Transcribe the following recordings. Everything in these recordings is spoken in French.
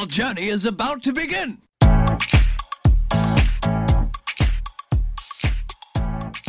Your journey is about to begin.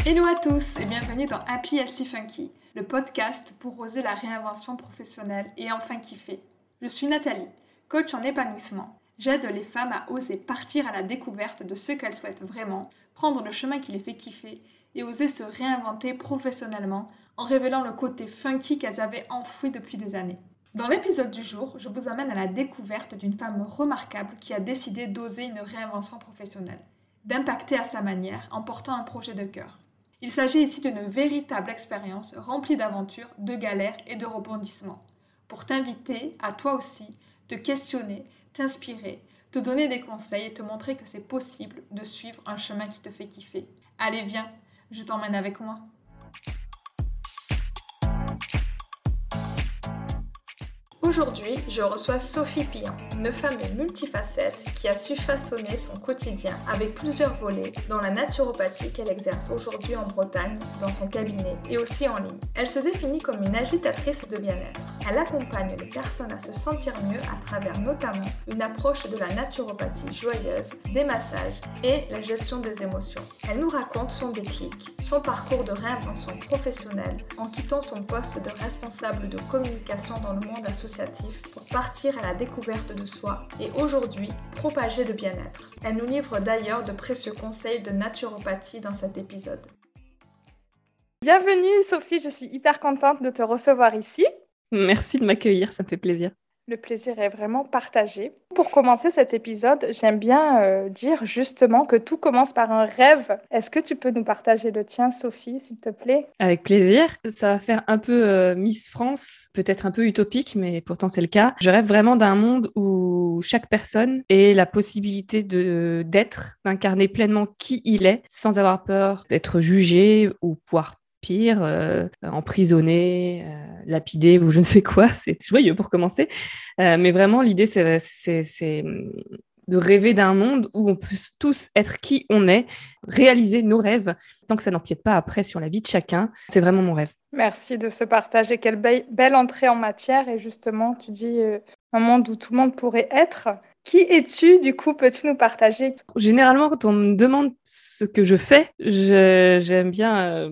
Hello à tous et bienvenue dans Happy Healthy Funky, le podcast pour oser la réinvention professionnelle et enfin kiffer. Je suis Nathalie, coach en épanouissement. J'aide les femmes à oser partir à la découverte de ce qu'elles souhaitent vraiment, prendre le chemin qui les fait kiffer et oser se réinventer professionnellement en révélant le côté funky qu'elles avaient enfoui depuis des années. Dans l'épisode du jour, je vous amène à la découverte d'une femme remarquable qui a décidé d'oser une réinvention professionnelle, d'impacter à sa manière en portant un projet de cœur. Il s'agit ici d'une véritable expérience remplie d'aventures, de galères et de rebondissements, pour t'inviter à toi aussi te questionner, t'inspirer, te donner des conseils et te montrer que c'est possible de suivre un chemin qui te fait kiffer. Allez, viens, je t'emmène avec moi. Aujourd'hui, je reçois Sophie Pillon, une femme multifacette qui a su façonner son quotidien avec plusieurs volets dans la naturopathie qu'elle exerce aujourd'hui en Bretagne, dans son cabinet et aussi en ligne. Elle se définit comme une agitatrice de bien-être. Elle accompagne les personnes à se sentir mieux à travers notamment une approche de la naturopathie joyeuse, des massages et la gestion des émotions. Elle nous raconte son déclic, son parcours de réinvention professionnelle en quittant son poste de responsable de communication dans le monde associatif pour partir à la découverte de soi et aujourd'hui propager le bien-être. Elle nous livre d'ailleurs de précieux conseils de naturopathie dans cet épisode. Bienvenue Sophie, je suis hyper contente de te recevoir ici. Merci de m'accueillir, ça me fait plaisir. Le plaisir est vraiment partagé. Pour commencer cet épisode, j'aime bien euh, dire justement que tout commence par un rêve. Est-ce que tu peux nous partager le tien, Sophie, s'il te plaît? Avec plaisir. Ça va faire un peu euh, Miss France, peut-être un peu utopique, mais pourtant c'est le cas. Je rêve vraiment d'un monde où chaque personne ait la possibilité de d'être, d'incarner pleinement qui il est, sans avoir peur d'être jugé ou pouvoir pire, euh, emprisonné, euh, lapidé ou je ne sais quoi. C'est joyeux pour commencer. Euh, mais vraiment, l'idée, c'est de rêver d'un monde où on peut tous être qui on est, réaliser nos rêves, tant que ça n'empiète pas après sur la vie de chacun. C'est vraiment mon rêve. Merci de ce partage et quelle belle entrée en matière. Et justement, tu dis un monde où tout le monde pourrait être. Qui es-tu du coup? Peux-tu nous partager? Généralement, quand on me demande ce que je fais, j'aime bien euh,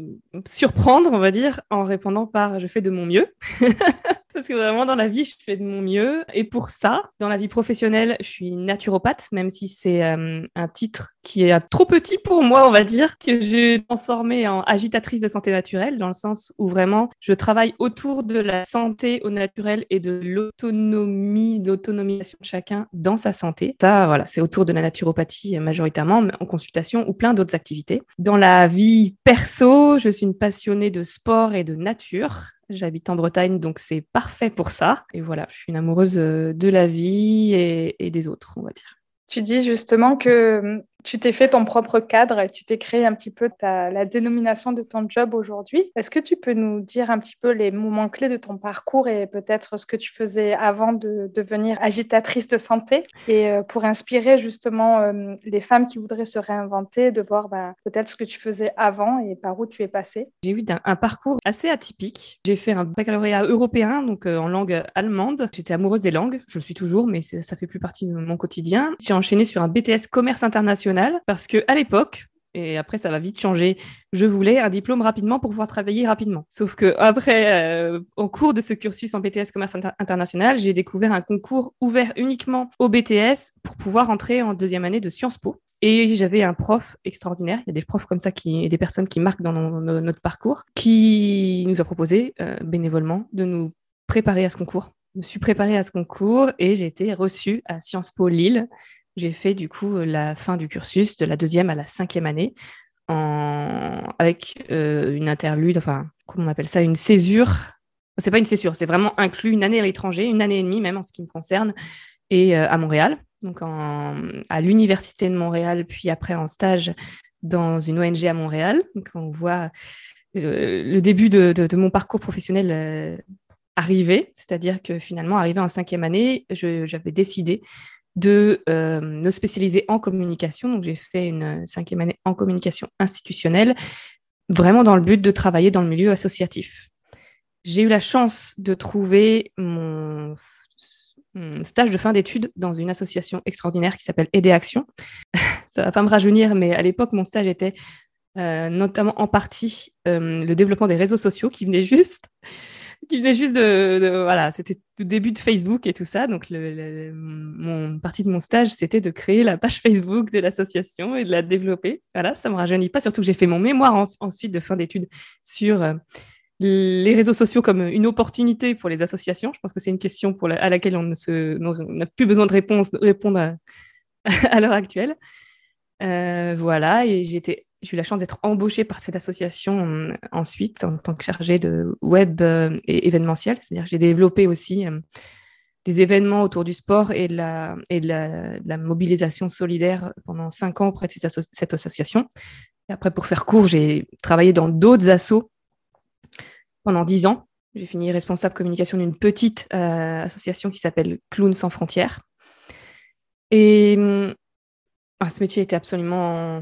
surprendre, on va dire, en répondant par je fais de mon mieux. Parce que vraiment, dans la vie, je fais de mon mieux. Et pour ça, dans la vie professionnelle, je suis naturopathe, même si c'est euh, un titre qui est trop petit pour moi, on va dire, que j'ai transformé en agitatrice de santé naturelle, dans le sens où vraiment, je travaille autour de la santé au naturel et de l'autonomie, l'autonomisation de chacun dans sa santé. Ça, voilà, c'est autour de la naturopathie majoritairement, mais en consultation ou plein d'autres activités. Dans la vie perso, je suis une passionnée de sport et de nature. J'habite en Bretagne, donc c'est parfait pour ça. Et voilà, je suis une amoureuse euh, de la vie et, des autres, on va dire. Tu dis justement que tu t'es fait ton propre cadre et tu t'es créé un petit peu la dénomination de ton job aujourd'hui. Est-ce que tu peux nous dire un petit peu les moments clés de ton parcours et peut-être ce que tu faisais avant de devenir agitatrice de santé et euh, pour inspirer justement euh, les femmes qui voudraient se réinventer, de voir bah, peut-être ce que tu faisais avant et par où tu es passée? J'ai eu un, parcours assez atypique. J'ai fait un baccalauréat européen, donc euh, en langue allemande. J'étais amoureuse des langues, je le suis toujours, mais ça fait plus partie de mon quotidien. J'ai enchaîné sur un BTS commerce international parce que à l'époque, et après ça va vite changer. Je voulais un diplôme rapidement pour pouvoir travailler rapidement. Sauf que après, euh, au cours de ce cursus en BTS commerce international, j'ai découvert un concours ouvert uniquement au BTS pour pouvoir entrer en deuxième année de Sciences Po. Et j'avais un prof extraordinaire. Il y a des profs comme ça qui, et des personnes qui marquent dans notre parcours, qui nous a proposé euh, bénévolement de nous préparer à ce concours. Je me suis préparée à ce concours et j'ai été reçue à Sciences Po Lille j'ai fait du coup euh, la fin du cursus de la deuxième à la cinquième année avec euh, une interlude, enfin, comment on appelle ça, une césure. C'est pas une césure, c'est vraiment inclus une année à l'étranger, une année et demie même en ce qui me concerne, et euh, à Montréal, donc à l'université de Montréal, puis après en stage dans une ONG à Montréal. Donc on voit le début de, mon parcours professionnel arriver, c'est-à-dire que finalement, arrivé en cinquième année, j'avais décidé de euh, me spécialiser en communication. Donc, j'ai fait une cinquième année en communication institutionnelle, vraiment dans le but de travailler dans le milieu associatif. J'ai eu la chance de trouver mon, stage de fin d'études dans une association extraordinaire qui s'appelle Aider Action. Ça va pas me rajeunir, mais à l'époque, mon stage était euh, notamment en partie euh, le développement des réseaux sociaux qui venait juste qui venait juste de, voilà, c'était le début de Facebook et tout ça. Donc, le, mon partie de mon stage, c'était de créer la page Facebook de l'association et de la développer. Voilà, ça me rajeunit pas. Surtout que j'ai fait mon mémoire ensuite de fin d'études sur euh, les réseaux sociaux comme une opportunité pour les associations. Je pense que c'est une question à laquelle on n'a plus besoin de répondre à, à l'heure actuelle. voilà, et j'étais j'ai eu la chance d'être embauchée par cette association euh, ensuite en tant que chargée de web euh, et événementiel. C'est-à-dire que j'ai développé aussi euh, des événements autour du sport et de la, mobilisation solidaire pendant cinq ans auprès de cette, association. Et après, pour faire court, j'ai travaillé dans d'autres assos pendant dix ans. J'ai fini responsable communication d'une petite association qui s'appelle Clowns sans frontières. Et ah, ce métier était absolument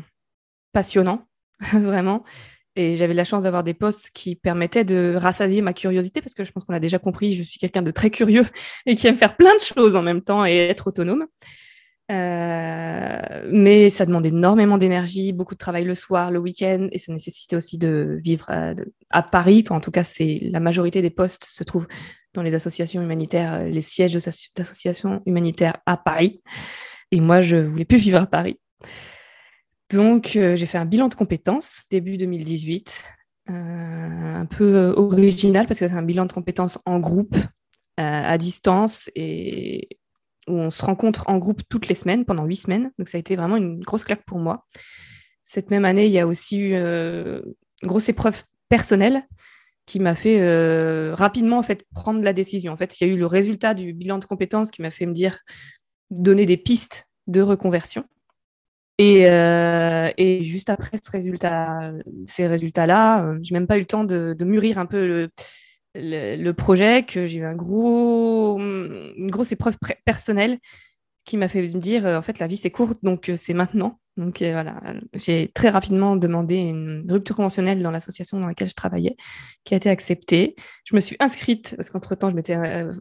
passionnant, vraiment. Et j'avais la chance d'avoir des postes qui permettaient de rassasier ma curiosité, parce que je pense qu'on a déjà compris, je suis quelqu'un de très curieux et qui aime faire plein de choses en même temps et être autonome. Euh, mais ça demande énormément d'énergie, beaucoup de travail le soir, le week-end, et ça nécessitait aussi de vivre à, Paris. en tout cas, c'est la majorité des postes se trouvent dans les associations humanitaires, les sièges d'associations humanitaires à Paris. Et moi, je voulais plus vivre à Paris. Donc, euh, j'ai fait un bilan de compétences début 2018, euh, un peu euh, original parce que c'est un bilan de compétences en groupe, à distance et où on se rencontre en groupe toutes les semaines, pendant huit semaines. Donc, ça a été vraiment une grosse claque pour moi. Cette même année, il y a aussi eu une grosse épreuve personnelle qui m'a fait rapidement prendre la décision. En fait, il y a eu le résultat du bilan de compétences qui m'a fait me dire donner des pistes de reconversion. Euh, et, juste après ces résultats-là, euh, j'ai même pas eu le temps de, mûrir un peu le, projet, que j'ai eu un gros, une grosse épreuve personnelle qui m'a fait me dire, euh, en fait, la vie c'est courte, donc c'est maintenant. Donc voilà, j'ai très rapidement demandé une rupture conventionnelle dans l'association dans laquelle je travaillais, qui a été acceptée. Je me suis inscrite, parce qu'entre-temps, je m'étais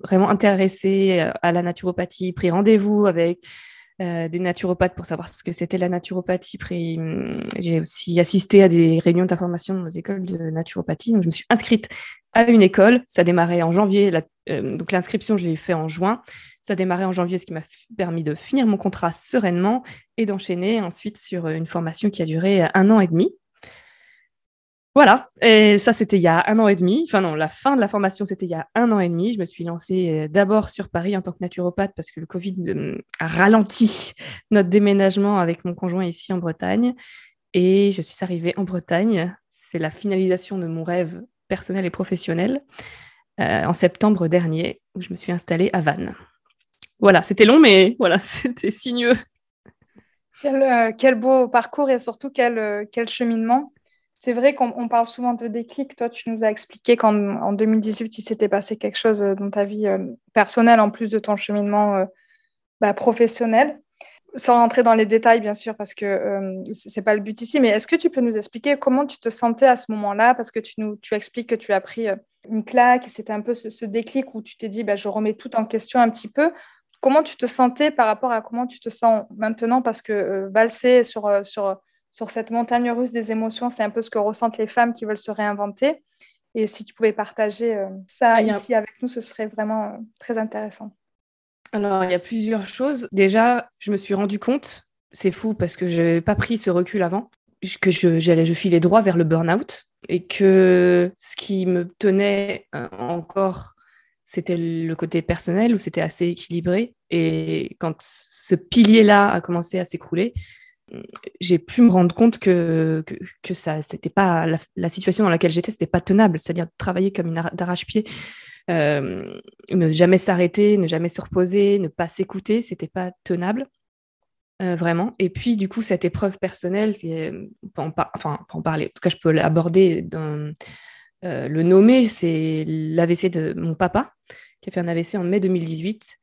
vraiment intéressée à la naturopathie, pris rendez-vous avec euh, des naturopathes pour savoir ce que c'était la naturopathie. Hum, j'ai aussi assisté à des réunions d'information dans les écoles de naturopathie. Donc, je me suis inscrite à une école. Ça démarrait en janvier. Euh, donc, l'inscription, je l'ai fait en juin. Ça démarrait en janvier, ce qui m'a permis de finir mon contrat sereinement et d'enchaîner ensuite sur une formation qui a duré un an et demi. Voilà, et ça c'était il y a un an et demi. Enfin non, la fin de la formation c'était il y a un an et demi. Je me suis lancée euh, d'abord sur Paris en tant que naturopathe parce que le Covid euh, a ralenti notre déménagement avec mon conjoint ici en Bretagne. Et je suis arrivée en Bretagne. C'est la finalisation de mon rêve personnel et professionnel euh, en septembre dernier où je me suis installée à Vannes. Voilà, c'était long, mais voilà, c'était sinueux. Quel, beau parcours et surtout quel, quel cheminement. C'est vrai qu'on parle souvent de déclic. Toi, tu nous as expliqué qu'en 2018, il s'était passé quelque chose euh, dans ta vie euh, personnelle, en plus de ton cheminement euh, bah, professionnel. Sans rentrer dans les détails, bien sûr, parce que ce n'est pas le but ici, mais est-ce que tu peux nous expliquer comment tu te sentais à ce moment-là? Parce que tu, nous, expliques que tu as pris une claque, c'était un peu ce, déclic où tu t'es dit, bah, je remets tout en question un petit peu. Comment tu te sentais par rapport à comment tu te sens maintenant? Parce que sur, sur sur cette montagne russe des émotions. C'est un peu ce que ressentent les femmes qui veulent se réinventer. Et si tu pouvais partager euh, ça ici avec nous, ce serait vraiment euh, très intéressant. Alors, il y a plusieurs choses. Déjà, je me suis rendu compte, c'est fou parce que je n'avais pas pris ce recul avant, que je, je filais droit vers le burn-out et que ce qui me tenait euh, encore, c'était le côté personnel où c'était assez équilibré. Et quand ce pilier-là a commencé à s'écrouler, j'ai pu me rendre compte que, que, ça, c'était pas la, situation dans laquelle j'étais, c'était pas tenable. C'est-à-dire travailler comme une d'arrache-pied, euh, ne jamais s'arrêter, ne jamais se reposer, ne pas s'écouter, c'était pas tenable. Euh, vraiment. Et puis, du coup, cette épreuve personnelle, c'est, on peut enfin, en parler, en tout cas, je peux l'aborder, dans, euh, le nommer, c'est l'AVC de mon papa, qui a fait un AVC en mai 2018.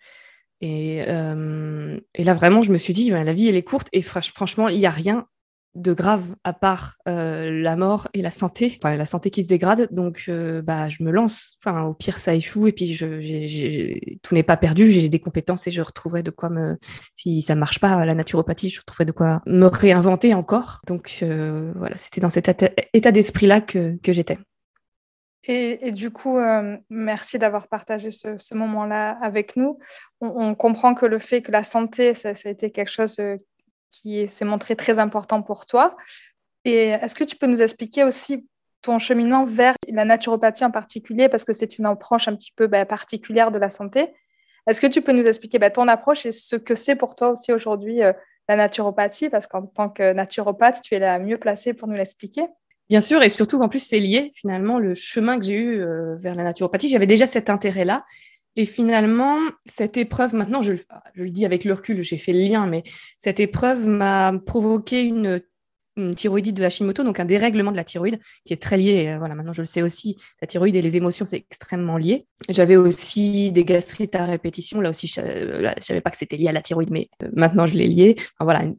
Et, euh, et, là, vraiment, je me suis dit, ben, la vie, elle est courte et franchement, il n'y a rien de grave à part euh, la mort et la santé, enfin la santé qui se dégrade. Donc, euh, bah, je me lance. Enfin, au pire, ça échoue et puis je, tout n'est pas perdu. J'ai des compétences et je retrouverai de quoi me. Si ça marche pas la naturopathie, je retrouverai de quoi me réinventer encore. Donc euh, voilà, c'était dans cet état d'esprit là que, que j'étais. Et, du coup, merci d'avoir partagé ce, moment-là avec nous. On, comprend que le fait que la santé, ça, a été quelque chose qui s'est montré très important pour toi. Et est-ce que tu peux nous expliquer aussi ton cheminement vers la naturopathie en particulier, parce que c'est une approche un petit peu bah, particulière de la santé. Est-ce que tu peux nous expliquer bah, ton approche et ce que c'est pour toi aussi aujourd'hui euh, la naturopathie, parce qu'en tant que naturopathe, tu es la mieux placée pour nous l'expliquer Bien sûr, et surtout qu'en plus, c'est lié finalement le chemin que j'ai eu euh, vers la naturopathie. J'avais déjà cet intérêt-là. Et finalement, cette épreuve, maintenant, je, le dis avec le recul, j'ai fait le lien, mais cette épreuve m'a provoqué une, thyroïdite de Hashimoto, donc un dérèglement de la thyroïde, qui est très lié. Euh, voilà, maintenant je le sais aussi, la thyroïde et les émotions, c'est extrêmement lié. J'avais aussi des gastrites à répétition. Là aussi, je ne savais pas que c'était lié à la thyroïde, mais euh, maintenant je l'ai lié. voilà, une,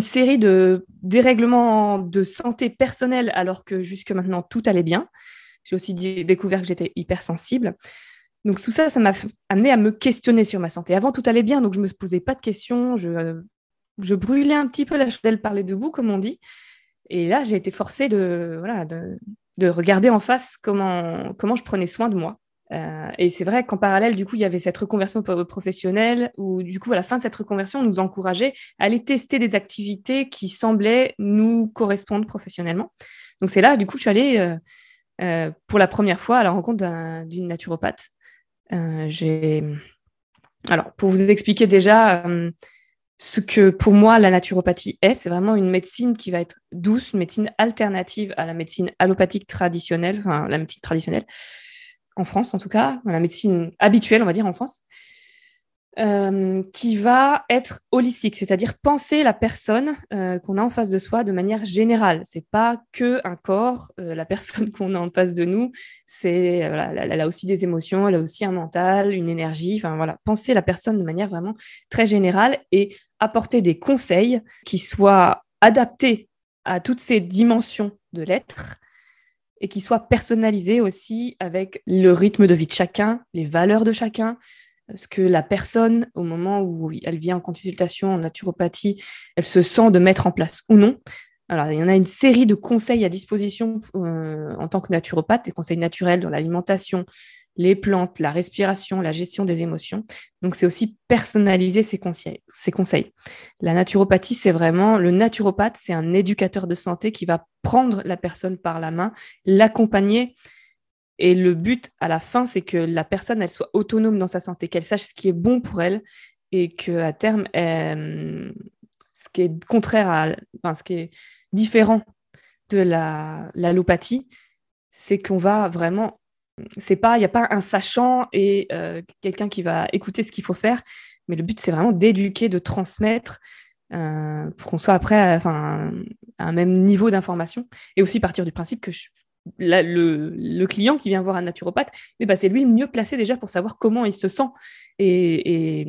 série de dérèglements de santé personnelle, alors que jusque maintenant tout allait bien. J'ai aussi découvert que j'étais hypersensible. Donc tout ça, ça m'a amené à me questionner sur ma santé. Avant, tout allait bien, donc je ne me posais pas de questions. Je, je brûlais un petit peu la chandelle par les deux bouts, comme on dit. Et là, j'ai été forcée de, voilà, de, de, regarder en face comment, comment je prenais soin de moi. Euh, et c'est vrai qu'en parallèle, du coup, il y avait cette reconversion professionnelle où, du coup, à la fin de cette reconversion, on nous encourageait à aller tester des activités qui semblaient nous correspondre professionnellement. Donc c'est là, du coup, je suis allée euh, euh, pour la première fois à la rencontre d'une naturopathe. Alors, pour vous expliquer déjà ce que pour moi la naturopathie est, c'est vraiment une médecine qui va être douce, une médecine alternative à la médecine allopathique traditionnelle, enfin la médecine traditionnelle, en France en tout cas, la médecine habituelle, on va dire en France. Euh, qui va être holistique, c'est-à-dire penser la personne euh, qu'on a en face de soi de manière générale. C'est pas que un corps, euh, la personne qu'on a en face de nous, c'est elle, a aussi des émotions, elle a aussi un mental, une énergie. Enfin voilà, penser la personne de manière vraiment très générale et apporter des conseils qui soient adaptés à toutes ces dimensions de l'être et qui soient personnalisés aussi avec le rythme de vie de chacun, les valeurs de chacun, ce que la personne, au moment où elle vient en consultation en naturopathie, elle se sent de mettre en place ou non. Alors, il y en a une série de conseils à disposition euh, en tant que naturopathe, des conseils naturels dans l'alimentation, les plantes, la respiration, la gestion des émotions. Donc, c'est aussi personnaliser ces conseils. La naturopathie, c'est vraiment le naturopathe, c'est un éducateur de santé qui va prendre la personne par la main, l'accompagner et le but à la fin, c'est que la personne, elle soit autonome dans sa santé, qu'elle sache ce qui est bon pour elle et qu'à terme, ce qui est contraire à, enfin, ce qui est différent de la l'allopathie, c'est qu'on va vraiment, c'est pas, il n'y a pas un sachant et euh, quelqu'un qui va écouter ce qu'il faut faire, mais le but c'est vraiment d'éduquer, de transmettre euh, pour qu'on soit après, enfin, à un même niveau d'information et aussi partir du principe que je, le, client qui vient voir un naturopathe, eh ben, c'est lui le mieux placé déjà pour savoir comment il se sent et,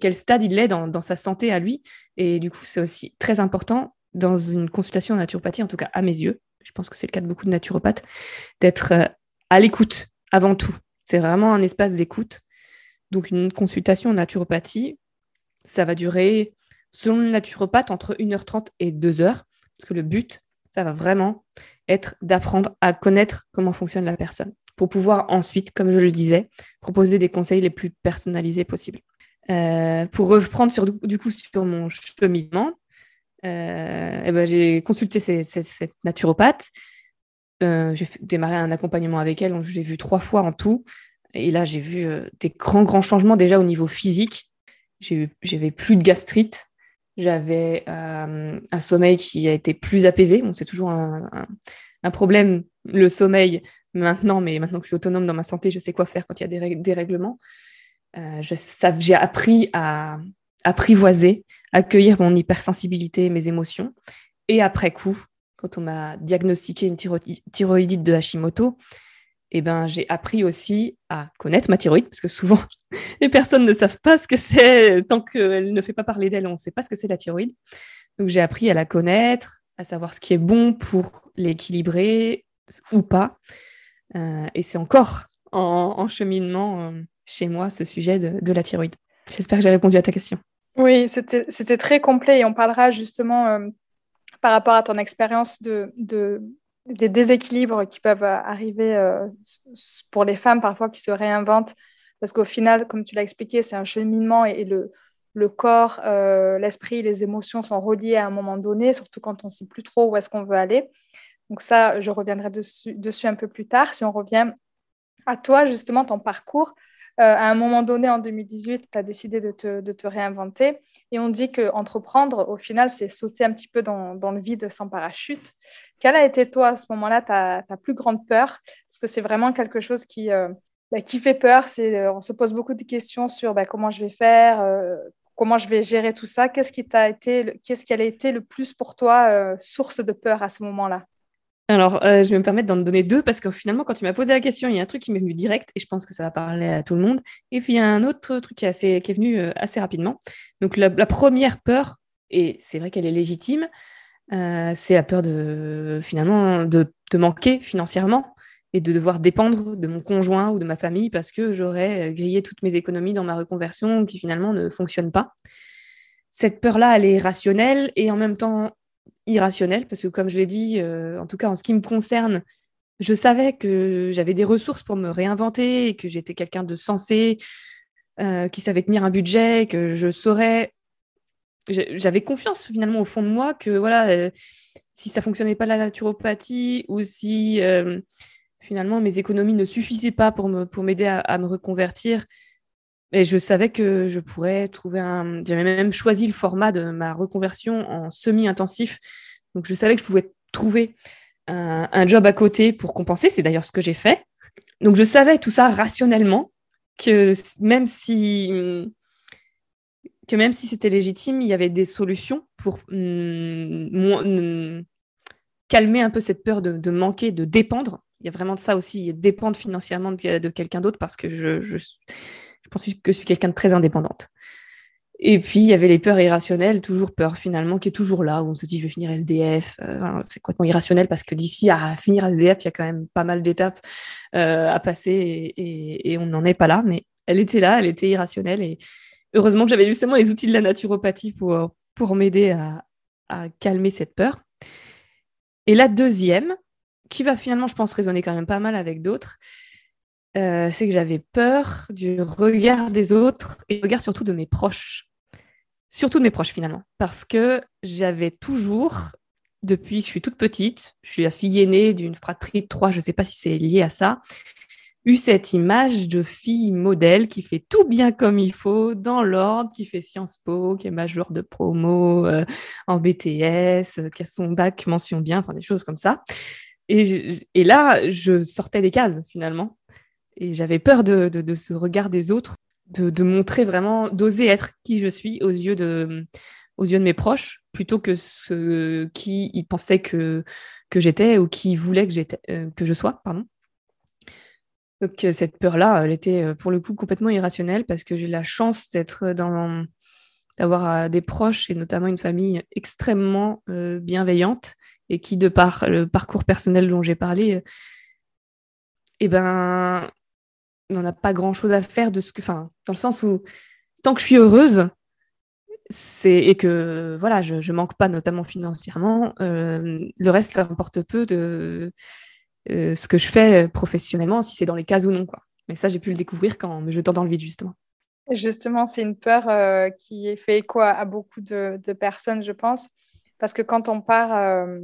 quel stade il est dans, sa santé à lui. Et du coup, c'est aussi très important dans une consultation en naturopathie, en tout cas à mes yeux, je pense que c'est le cas de beaucoup de naturopathes, d'être euh, à l'écoute avant tout. C'est vraiment un espace d'écoute. Donc une consultation en naturopathie, ça va durer, selon le naturopathe, entre 1h30 et 2h, parce que le but, ça va vraiment être d'apprendre à connaître comment fonctionne la personne pour pouvoir ensuite, comme je le disais, proposer des conseils les plus personnalisés possibles. Euh, pour reprendre sur, du coup sur mon cheminement, euh, eh ben, j'ai consulté cette naturopathe. Euh, j'ai démarré un accompagnement avec elle, j'ai vu trois fois en tout. Et là, j'ai vu des grands, grands changements déjà au niveau physique. J'avais plus de gastrite, j'avais euh, un sommeil qui a été plus apaisé. C'est toujours un, problème, le sommeil, maintenant, mais maintenant que je suis autonome dans ma santé, je sais quoi faire quand il y a des, règlements. Euh, j'ai appris à apprivoiser, accueillir mon hypersensibilité, mes émotions. Et après coup, quand on m'a diagnostiqué une thyroïdite de Hashimoto, eh ben, j'ai appris aussi à connaître ma thyroïde, parce que souvent, les personnes ne savent pas ce que c'est, tant qu'elle ne fait pas parler d'elle, on ne sait pas ce que c'est la thyroïde. Donc j'ai appris à la connaître, à savoir ce qui est bon pour l'équilibrer ou pas. Euh, et c'est encore en, cheminement euh, chez moi ce sujet de, la thyroïde. J'espère que j'ai répondu à ta question. Oui, c'était très complet et on parlera justement euh, par rapport à ton expérience de, des déséquilibres qui peuvent arriver pour les femmes parfois qui se réinventent. Parce qu'au final, comme tu l'as expliqué, c'est un cheminement et, le, le, corps, l'esprit, les émotions sont reliés à un moment donné, surtout quand on ne sait plus trop où est-ce qu'on veut aller. Donc ça, je reviendrai dessus, dessus, un peu plus tard. Si on revient à toi, justement, ton parcours, euh, à un moment donné, en 2018, tu as décidé de te, réinventer. Et on dit qu'entreprendre, au final, c'est sauter un petit peu dans, le vide sans parachute. Quelle a été, toi, à ce moment-là, ta, plus grande peur? Parce que c'est vraiment quelque chose qui, euh, bah, fait peur. Euh, on se pose beaucoup de questions sur bah, comment je vais faire, comment je vais gérer tout ça. Qu'est-ce qui, t'a été, qu'est-ce qui a été le plus pour toi source de peur à ce moment-là? Alors, euh, je vais me permettre d'en donner deux parce que finalement, quand tu m'as posé la question, il y a un truc qui m'est venu direct et je pense que ça va parler à tout le monde. Et puis, il y a un autre truc qui est, venu euh, assez rapidement. Donc, la, première peur, et c'est vrai qu'elle est légitime, euh, c'est la peur de finalement de, de, manquer financièrement et de devoir dépendre de mon conjoint ou de ma famille parce que j'aurais grillé toutes mes économies dans ma reconversion qui finalement ne fonctionne pas. Cette peur-là, elle est rationnelle et en même temps irrationnel, parce que comme je l'ai dit, euh, en tout cas en ce qui me concerne, je savais que j'avais des ressources pour me réinventer et que j'étais quelqu'un de sensé, euh, qui savait tenir un budget, que je saurais. J'avais confiance finalement au fond de moi que voilà, euh, si ça fonctionnait pas la naturopathie ou si finalement mes économies ne suffisaient pas pour pour m'aider à, me reconvertir, et je savais que je pourrais trouver un. J'avais même choisi le format de ma reconversion en semi-intensif. Donc, je savais que je pouvais trouver un, job à côté pour compenser. C'est d'ailleurs ce que j'ai fait. Donc, je savais tout ça rationnellement, que même si, que même si c'était légitime, il y avait des solutions pour mm, calmer un peu cette peur de, manquer, de dépendre. Il y a vraiment de ça aussi, dépendre financièrement de, quelqu'un d'autre parce que je, pense que je suis quelqu'un de très indépendante. Et puis, il y avait les peurs irrationnelles, toujours peur finalement, qui est toujours là, où on se dit je vais finir SDF. Euh, c'est complètement irrationnel parce que d'ici à finir SDF, il y a quand même pas mal d'étapes euh, à passer et, on n'en est pas là. Mais elle était là, elle était irrationnelle. Et heureusement que j'avais justement les outils de la naturopathie pour, pour m'aider à, à calmer cette peur. Et la deuxième, qui va finalement, je pense, résonner quand même pas mal avec d'autres, euh, c'est que j'avais peur du regard des autres et du regard surtout de mes proches. Surtout de mes proches finalement. Parce que j'avais toujours, depuis que je suis toute petite, je suis la fille aînée d'une fratrie de trois, je ne sais pas si c'est lié à ça, eu cette image de fille modèle qui fait tout bien comme il faut, dans l'ordre, qui fait Sciences Po, qui est major de promo euh, en BTS, qui a son bac mention bien, enfin des choses comme ça. Et, et là, je sortais des cases finalement. Et j'avais peur de, de, ce regard des autres, de, de montrer vraiment, d'oser être qui je suis aux yeux de, aux yeux de mes proches, plutôt que ce qui ils pensaient que, que j'étais ou qui voulaient que, j'étais, euh, que je sois. Pardon. Donc euh, cette peur-là, elle était euh, pour le coup complètement irrationnelle parce que j'ai la chance d'être dans d'avoir des proches et notamment une famille extrêmement bienveillante et qui, de par le parcours personnel dont j'ai parlé, eh ben, on n'a pas grand chose à faire de ce que. Enfin, dans le sens où, tant que je suis heureuse, c'est et que voilà, je, je manque pas, notamment financièrement, euh, le reste importe peu de euh, ce que je fais professionnellement, si c'est dans les cases ou non. Quoi. Mais ça, j'ai pu le découvrir quand me jetant dans le vide, justement. Justement, c'est une peur euh, qui fait écho à, beaucoup de, personnes, je pense. Parce que quand on part euh,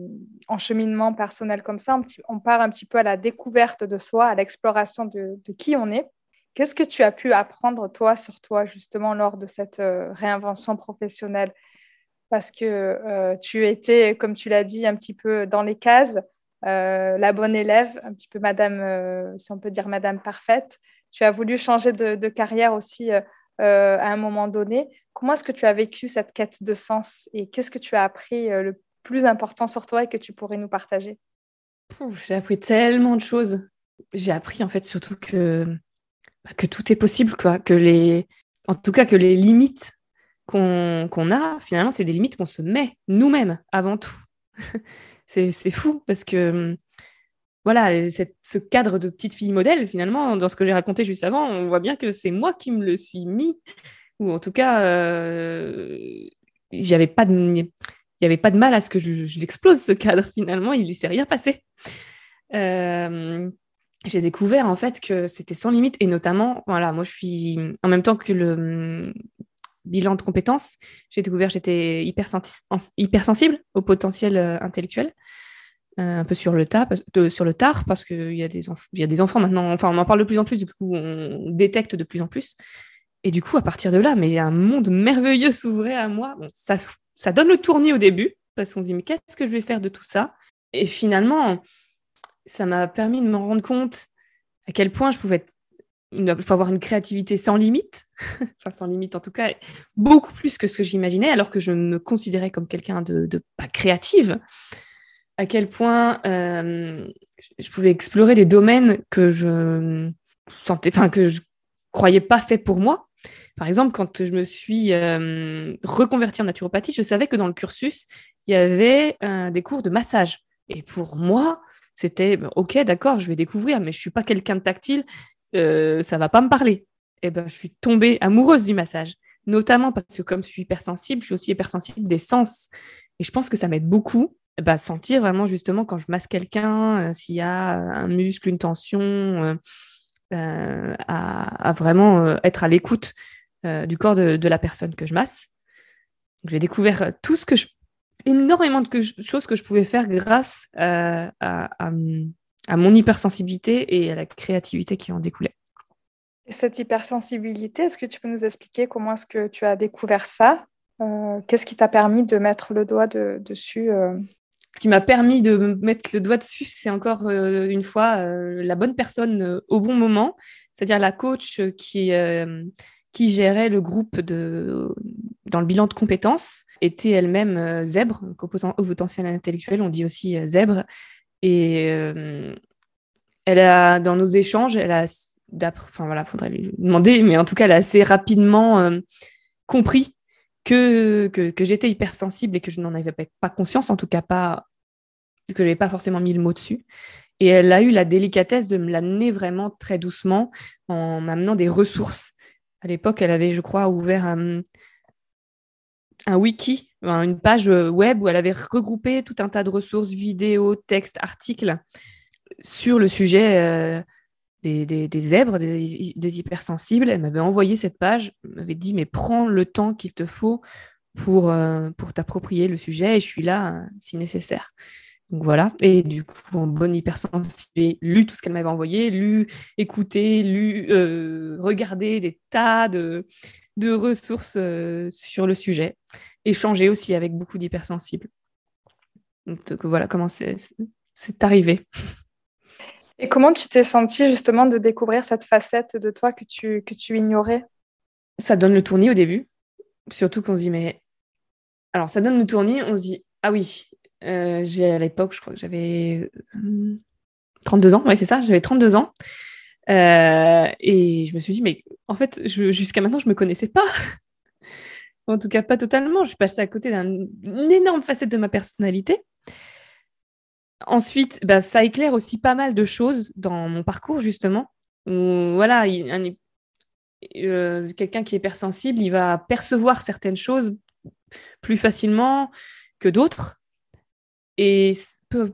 en cheminement personnel comme ça, on, part un petit peu à la découverte de soi, à l'exploration de, qui on est. Qu'est-ce que tu as pu apprendre, toi, sur toi, justement, lors de cette euh, réinvention professionnelle? Parce que euh, tu étais, comme tu l'as dit, un petit peu dans les cases, la bonne élève, un petit peu madame, si on peut dire madame parfaite. Tu as voulu changer de carrière aussi à un moment donné. Comment est-ce que tu as vécu cette quête de sens et qu'est-ce que tu as appris euh, le plus important sur toi et que tu pourrais nous partager? J'ai appris tellement de choses. J'ai appris en fait surtout que, bah, que tout est possible, quoi. Que les, en tout cas, que les limites qu'on a, finalement, c'est des limites qu'on se met nous-mêmes avant tout. c'est fou parce que voilà, ce cadre de petite fille modèle, finalement, dans ce que j'ai raconté juste avant, on voit bien que c'est moi qui me le suis mis, ou en tout cas, euh, il n'y avait, pas de, pas de mal à ce que je, l'explose, ce cadre, finalement, il ne s'est rien passé. Euh, j'ai découvert en fait que c'était sans limite, et notamment, voilà, moi je suis, en même temps que le bilan de compétences, j'ai découvert que j'étais hypersensible au potentiel euh, intellectuel. Un peu sur le, tas, sur le tard, parce qu'il y, a des y a des enfants maintenant, enfin on en parle de plus en plus, du coup on détecte de plus en plus. Et du coup, à partir de là, mais un monde merveilleux s'ouvrait à moi. ça, ça donne le tournis au début, parce qu'on se dit, mais qu'est-ce que je vais faire de tout ça? Et finalement, ça m'a permis de me rendre compte à quel point je pouvais, je pouvais avoir une créativité sans limite, enfin sans limite en tout cas, beaucoup plus que ce que j'imaginais, alors que je me considérais comme quelqu'un de, de pas créative à quel point euh, je pouvais explorer des domaines que je sentais, enfin que je croyais pas faits pour moi. Par exemple, quand je me suis euh, reconvertie en naturopathie, je savais que dans le cursus, il y avait euh, des cours de massage. Et pour moi, c'était ben, ok, d'accord, je vais découvrir, mais je suis pas quelqu'un de tactile, ça va pas me parler. Et ben, je suis tombée amoureuse du massage, notamment parce que comme je suis hypersensible, je suis aussi hypersensible des sens. Et je pense que ça m'aide beaucoup bah, sentir vraiment justement quand je masse quelqu'un, euh, s'il y a un muscle, une tension, euh, euh, à, vraiment être à l'écoute du corps de, la personne que je masse. J'ai découvert tout ce que je, énormément de choses que je pouvais faire grâce à, à, mon hypersensibilité et à la créativité qui en découlait. cette hypersensibilité, est-ce que tu peux nous expliquer comment est-ce que tu as découvert ça? Qu'est-ce qui t'a permis de mettre le doigt dessus ce qui m'a permis de mettre le doigt dessus, c'est encore euh, une fois euh, la bonne personne euh, au bon moment, c'est-à-dire la coach qui, qui gérait le groupe de, dans le bilan de compétences, était elle-même zèbre, opposant au potentiel intellectuel, on dit aussi zèbre. Et elle a, dans nos échanges, elle a, enfin voilà, faudrait lui demander, mais en tout cas, elle a assez rapidement compris que, que, que j'étais hypersensible et que je n'en avais pas conscience, en tout cas pas que je n'avais pas forcément mis le mot dessus. Et elle a eu la délicatesse de me l'amener vraiment très doucement en m'amenant des ressources. À l'époque, elle avait, je crois, ouvert un, un wiki, une page web où elle avait regroupé tout un tas de ressources, vidéos, textes, articles sur le sujet euh, des, des, zèbres, des, des, hypersensibles. Elle m'avait envoyé cette page, m'avait dit, mais prends le temps qu'il te faut pour, euh, pour t'approprier le sujet et je suis là euh, si nécessaire. Donc voilà, et du coup, en bonne hypersensible, j'ai lu tout ce qu'elle m'avait envoyé, lu, écouté, lu, euh, regardé des tas de, de ressources euh, sur le sujet, échangé aussi avec beaucoup d'hypersensibles. Donc voilà comment c'est arrivé. Et comment tu t'es sentie justement de découvrir cette facette de toi que tu, que tu ignorais? Ça donne le tournis au début, surtout qu'on se dit, mais... Alors ça donne le tournis, on se dit, ah oui, euh, j'ai à l'époque, je crois que j'avais 32 euh, ans, ouais, c'est ça, j'avais 32 ans. Euh, et je me suis dit, mais en fait, jusqu'à maintenant, je ne me connaissais pas. en tout cas, pas totalement. Je suis passée à côté d'une énorme facette de ma personnalité. Ensuite, bah, ça éclaire aussi pas mal de choses dans mon parcours, justement. Où, voilà, quelqu'un qui est hypersensible, il va percevoir certaines choses plus facilement que d'autres et peut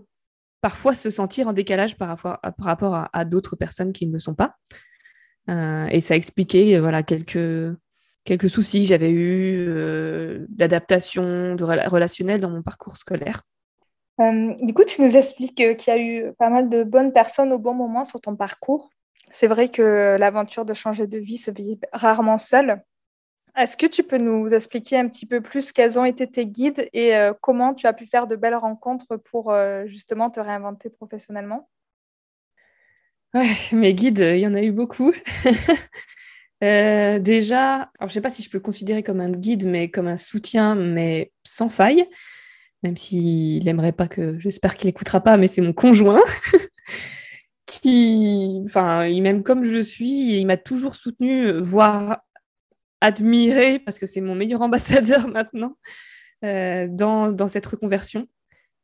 parfois se sentir en décalage par rapport à, par rapport à, d'autres personnes qui ne le sont pas. Euh, et ça expliquait voilà, quelques, quelques soucis que j'avais eus euh, d'adaptation, de relationnel dans mon parcours scolaire. Euh, du coup, tu nous expliques qu'il y a eu pas mal de bonnes personnes au bon moment sur ton parcours. C'est vrai que l'aventure de changer de vie se vit rarement seule. Est-ce que tu peux nous expliquer un petit peu plus quels ont été tes guides et euh, comment tu as pu faire de belles rencontres pour euh, justement te réinventer professionnellement? Mes guides, il y en a eu beaucoup. Euh, déjà, alors je ne sais pas si je peux le considérer comme un guide, mais comme un soutien, mais sans faille, même s'il n'aimerait pas que, j'espère qu'il n'écoutera pas, mais c'est mon conjoint. qui, enfin, il m'aime comme je suis, il m'a toujours soutenu, voire admiré parce que c'est mon meilleur ambassadeur maintenant dans, dans, cette reconversion.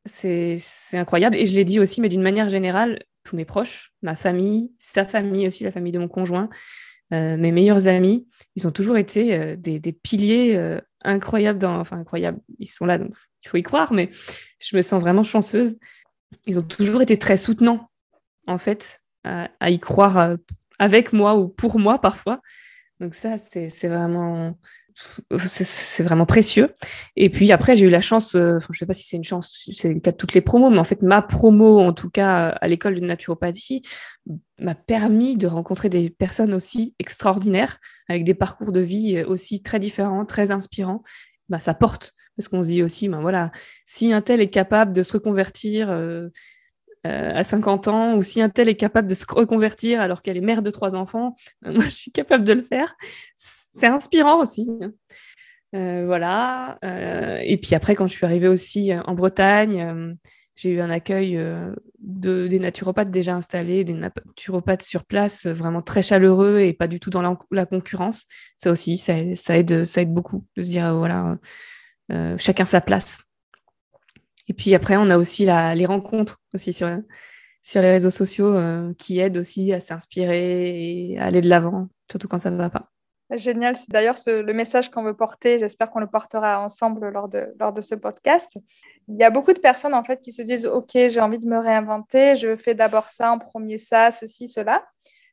C'est incroyable. Et je l'ai dit aussi, mais d'une manière générale, tous mes proches, ma famille, sa famille aussi, la famille de mon conjoint, mes meilleurs amis, ils ont toujours été des, des, piliers incroyables dans, enfin incroyables, ils sont là, donc il faut y croire, mais je me sens vraiment chanceuse. Ils ont toujours été très soutenants, en fait, à, y croire euh, avec moi ou pour moi parfois. Donc ça, c'est vraiment, c'est vraiment précieux. Et puis après, j'ai eu la chance, euh, je ne sais pas si c'est une chance, c'est le cas de toutes les promos, mais en fait, ma promo, en tout cas à l'école de naturopathie, m'a permis de rencontrer des personnes aussi extraordinaires, avec des parcours de vie aussi très différents, très inspirants. Bah, ça porte. Parce qu'on se dit aussi, ben voilà, si un tel est capable de se reconvertir euh, euh, à 50 ans, ou si un tel est capable de se reconvertir alors qu'elle est mère de trois enfants, ben moi je suis capable de le faire. C'est inspirant aussi. Hein. Euh, voilà. et puis après, quand je suis arrivée aussi en Bretagne, j'ai eu un accueil de, des naturopathes déjà installés, des naturopathes sur place, vraiment très chaleureux et pas du tout dans la, concurrence. Ça aussi, ça, ça, aide, ça aide beaucoup de se dire, voilà, euh, chacun sa place. Et puis après, on a aussi les rencontres aussi sur, les réseaux sociaux euh, qui aident aussi à s'inspirer et à aller de l'avant, surtout quand ça ne va pas. Génial, c'est d'ailleurs le message qu'on veut porter. J'espère qu'on le portera ensemble lors de, lors de ce podcast. Il y a beaucoup de personnes en fait qui se disent Ok, j'ai envie de me réinventer, je fais d'abord ça, en premier ça, ceci, cela.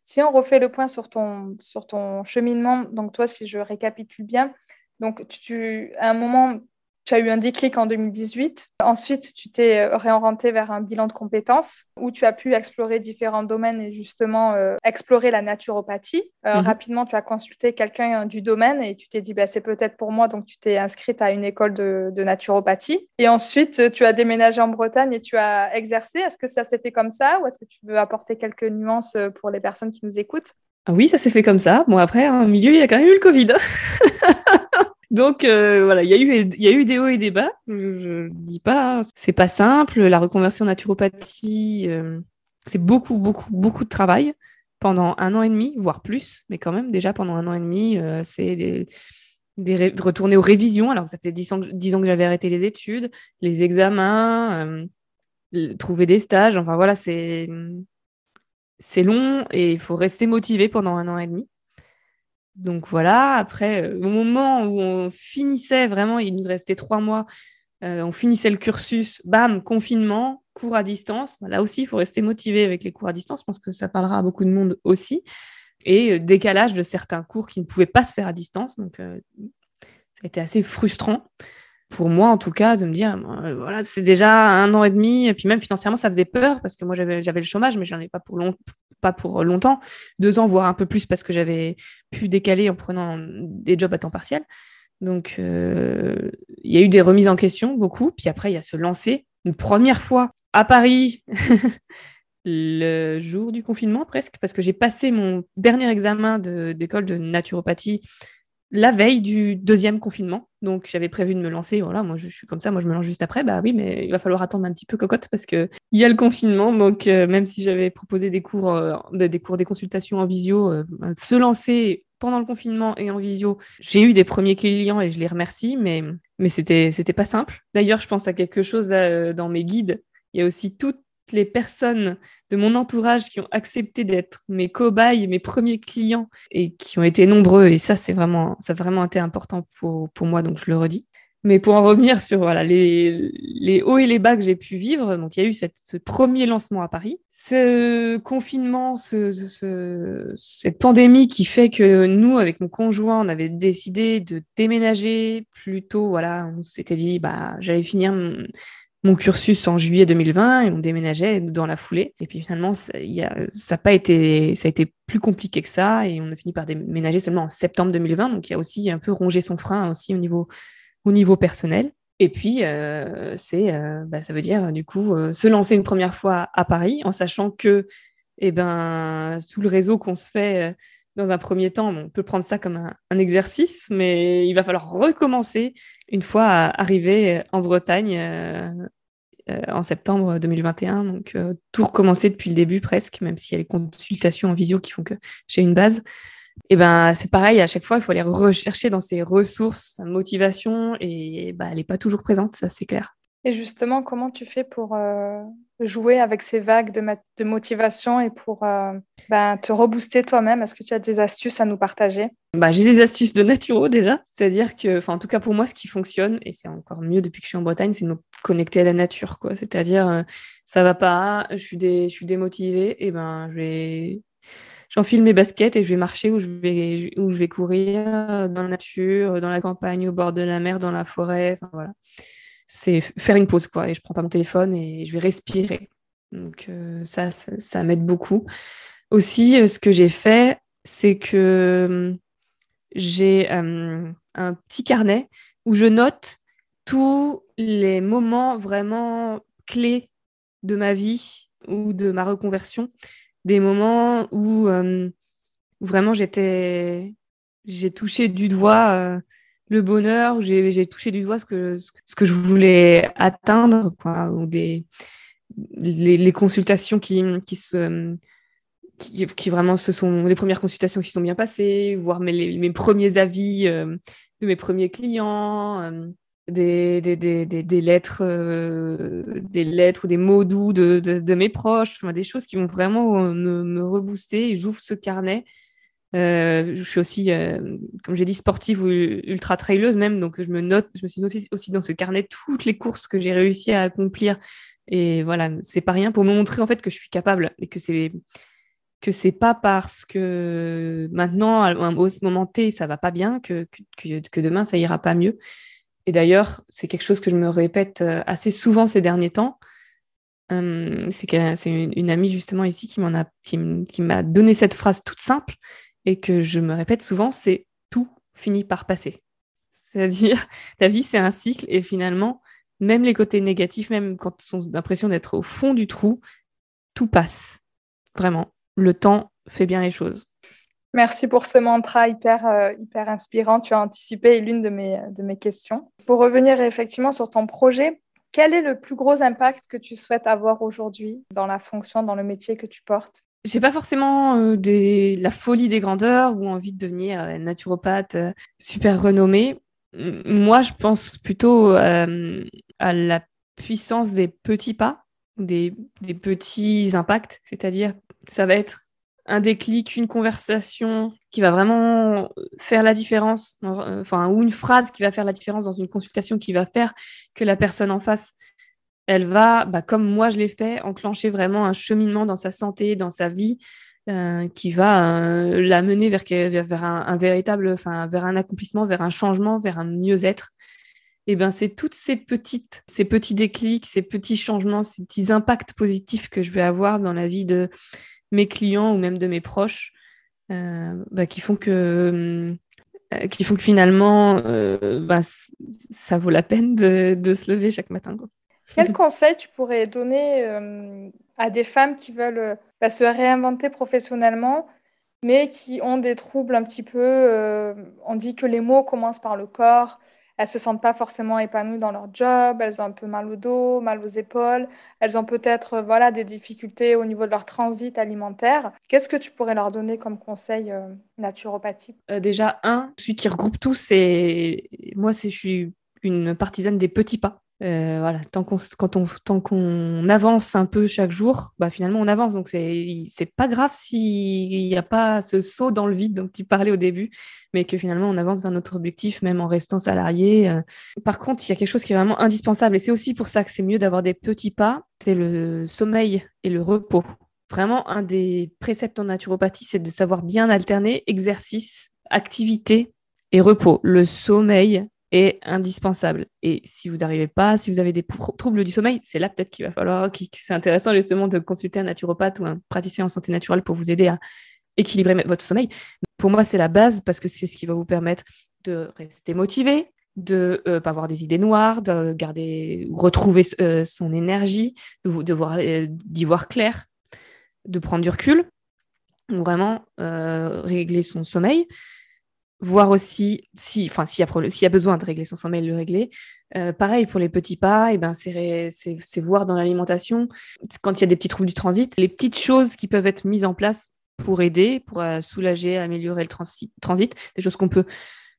Si on refait le point sur ton, sur ton cheminement, donc toi, si je récapitule bien, donc, tu, à un moment, tu as eu un déclic en 2018. Ensuite, tu t'es euh, réorienté vers un bilan de compétences où tu as pu explorer différents domaines et justement euh, explorer la naturopathie. Euh, mhm. Rapidement, tu as consulté quelqu'un du domaine et tu t'es dit, bah, c'est peut-être pour moi. Donc, tu t'es inscrite à une école de, de, naturopathie. Et ensuite, tu as déménagé en Bretagne et tu as exercé. Est-ce que ça s'est fait comme ça ou est-ce que tu veux apporter quelques nuances pour les personnes qui nous écoutent? Ah oui, ça s'est fait comme ça. Bon, après, en milieu, il y a quand même eu le Covid. Donc euh, voilà, il y, a eu, des hauts et des bas. Je ne dis pas, c'est pas simple. La reconversion naturopathie, euh, c'est beaucoup, beaucoup, beaucoup de travail pendant un an et demi, voire plus, mais quand même déjà pendant un an et demi, euh, c'est des, retourner aux révisions. Alors ça faisait dix ans, ans que j'avais arrêté les études, les examens, trouver des stages. Enfin voilà, c'est long et il faut rester motivé pendant un an et demi. Donc voilà, après, euh, au moment où on finissait vraiment, il nous restait trois mois, euh, on finissait le cursus, bam, confinement, cours à distance. Bah, là aussi, il faut rester motivé avec les cours à distance. Je pense que ça parlera à beaucoup de monde aussi. Et euh, décalage de certains cours qui ne pouvaient pas se faire à distance. Donc, ça a été assez frustrant pour moi en tout cas, de me dire, voilà, c'est déjà un an et demi, et puis même financièrement, ça faisait peur parce que moi j'avais, le chômage, mais je n'en ai pas pour, long, pas pour longtemps, deux ans, voire un peu plus parce que j'avais pu décaler en prenant des jobs à temps partiel. Donc euh, il y a eu des remises en question, beaucoup, puis après il y a se lancer une première fois à Paris. le jour du confinement presque, parce que j'ai passé mon dernier examen d'école de naturopathie la veille du deuxième confinement. Donc j'avais prévu de me lancer. Voilà, moi je suis comme ça, moi je me lance juste après. Bah oui, mais il va falloir attendre un petit peu cocotte parce que il y a le confinement. Donc euh, même si j'avais proposé des cours, euh, des cours, des consultations en visio, euh, se lancer pendant le confinement et en visio, j'ai eu des premiers clients et je les remercie, mais mais c'était c'était pas simple. D'ailleurs, je pense à quelque chose dans mes guides. Il y a aussi toute les personnes de mon entourage qui ont accepté d'être mes cobayes, mes premiers clients et qui ont été nombreux. Et ça, c'est vraiment, ça a vraiment été important pour, pour moi, donc je le redis. Mais pour en revenir sur voilà, les, les hauts et les bas que j'ai pu vivre, donc il y a eu ce premier lancement à Paris, ce confinement, ce, cette pandémie qui fait que nous, avec mon conjoint, on avait décidé de déménager plutôt. Voilà, on s'était dit, bah, j'allais finir mon cursus en juillet 2020 et on déménageait dans la foulée. Et puis finalement, ça n'a pas été, ça a été plus compliqué que ça et on a fini par déménager seulement en septembre 2020. Donc il y a aussi un peu rongé son frein aussi au niveau, au niveau personnel. Et puis, euh, c'est, euh, bah, ça veut dire du coup euh, se lancer une première fois à Paris en sachant que eh ben, tout le réseau qu'on se fait dans un premier temps, on peut prendre ça comme un, exercice, mais il va falloir recommencer une fois arrivé en Bretagne euh, euh, en septembre 2021. Donc, euh, tout recommencer depuis le début presque, même s'il y a les consultations en visio qui font que j'ai une base. Et ben c'est pareil, à chaque fois, il faut aller rechercher dans ses ressources, sa motivation, et bah, elle n'est pas toujours présente, ça c'est clair. Et justement, comment tu fais pour euh, jouer avec ces vagues de, motivation et pour euh, ben, te rebooster toi-même? Est-ce que tu as des astuces à nous partager? Bah, J'ai des astuces de naturo déjà. C'est-à-dire que, en tout cas pour moi, ce qui fonctionne, et c'est encore mieux depuis que je suis en Bretagne, c'est de me connecter à la nature. C'est-à-dire, euh, ça va pas, je suis, démotivée, et ben je vais j'enfile mes baskets et je vais marcher ou je vais, courir dans la nature, dans la campagne, au bord de la mer, dans la forêt. Voilà c'est faire une pause, quoi. Et je prends pas mon téléphone et je vais respirer. Donc euh, ça, ça, m'aide beaucoup. Aussi, euh, ce que j'ai fait, c'est que hum, j'ai hum, un petit carnet où je note tous les moments vraiment clés de ma vie ou de ma reconversion, des moments où, hum, vraiment j'étais, j'ai touché du doigt euh, le bonheur, j'ai touché du doigt ce que, je voulais atteindre, ou les, consultations qui, qui se. Sont les premières consultations qui sont bien passées, voir mes, premiers avis euh, de mes premiers clients, euh, des, lettres, euh, des lettres ou des mots doux de, de, mes proches, des choses qui vont vraiment me, me rebooster. Et j'ouvre ce carnet euh, je suis aussi, euh, comme j'ai dit, sportive ou ultra traileuse même, donc je me note, je me suis notée aussi dans ce carnet toutes les courses que j'ai réussi à accomplir. Et voilà, c'est pas rien pour me montrer en fait que je suis capable et que c'est que c'est pas parce que maintenant, à moment T, ça va pas bien, que, que, demain, ça ira pas mieux. Et d'ailleurs, c'est quelque chose que je me répète euh, assez souvent ces derniers temps. c'est une, amie justement ici qui m'a donné cette phrase toute simple et que je me répète souvent, c'est tout finit par passer. C'est-à-dire, la vie, c'est un cycle et finalement, même les côtés négatifs, même quand on a l'impression d'être au fond du trou, tout passe. Vraiment, le temps fait bien les choses. Merci pour ce mantra hyper, euh, hyper inspirant. Tu as anticipé l'une de mes, de mes questions. Pour revenir effectivement sur ton projet, quel est le plus gros impact que tu souhaites avoir aujourd'hui dans la fonction, dans le métier que tu portes? J'ai pas forcément euh, des, la folie des grandeurs ou envie de devenir euh, naturopathe euh, super renommée. Moi, je pense plutôt à la puissance des petits pas, des, des petits impacts. C'est-à-dire, ça va être un déclic, une conversation qui va vraiment faire la différence, enfin, ou une phrase qui va faire la différence dans une consultation qui va faire que la personne en face elle va, bah, comme moi je l'ai fait, enclencher vraiment un cheminement dans sa santé, dans sa vie, euh, qui va euh, la mener vers, un, véritable, vers un accomplissement, vers un changement, vers un mieux-être. Et ben c'est toutes ces petites, petits déclics, ces petits changements, ces petits impacts positifs que je vais avoir dans la vie de mes clients ou même de mes proches, euh, bah, qui font que finalement, bah, ça vaut la peine de se lever chaque matin. Quel conseil tu pourrais donner euh, à des femmes qui veulent euh, bah, se réinventer professionnellement, mais qui ont des troubles un petit peu euh, On dit que les mots commencent par le corps. Elles se sentent pas forcément épanouies dans leur job. Elles ont un peu mal au dos, mal aux épaules. Elles ont peut-être voilà des difficultés au niveau de leur transit alimentaire. Qu'est-ce que tu pourrais leur donner comme conseil naturopathique? Déjà un, celui qui regroupe tout, c'est moi, c'est je suis une partisane des petits pas. Euh, voilà, tant qu'on avance un peu chaque jour, bah finalement on avance. Donc c'est c'est pas grave s'il n'y a pas ce saut dans le vide dont tu parlais au début, mais que finalement on avance vers notre objectif même en restant salarié. Euh. Par contre, il y a quelque chose qui est vraiment indispensable et c'est aussi pour ça que c'est mieux d'avoir des petits pas. C'est le sommeil et le repos. Vraiment, un des préceptes en naturopathie, c'est de savoir bien alterner exercice, activité et repos. Le sommeil, est indispensable. Et si vous n'arrivez pas, si vous avez des troubles du sommeil, c'est là peut-être qu'il va falloir, c'est intéressant justement de consulter un naturopathe ou un praticien en santé naturelle pour vous aider à équilibrer votre sommeil. Pour moi, c'est la base parce que c'est ce qui va vous permettre de rester motivé, de ne euh, pas avoir des idées noires, de garder, retrouver euh, son énergie, de, voir, euh, d'y voir clair, de prendre du recul, vraiment régler son sommeil voir aussi si, enfin, s'il y, a, besoin de régler son sommeil, le régler. Euh, pareil pour les petits pas, et eh ben c'est, c'est, voir dans l'alimentation quand il y a des petits troubles du transit, les petites choses qui peuvent être mises en place pour aider, pour soulager, améliorer le transit, des choses qu'on peut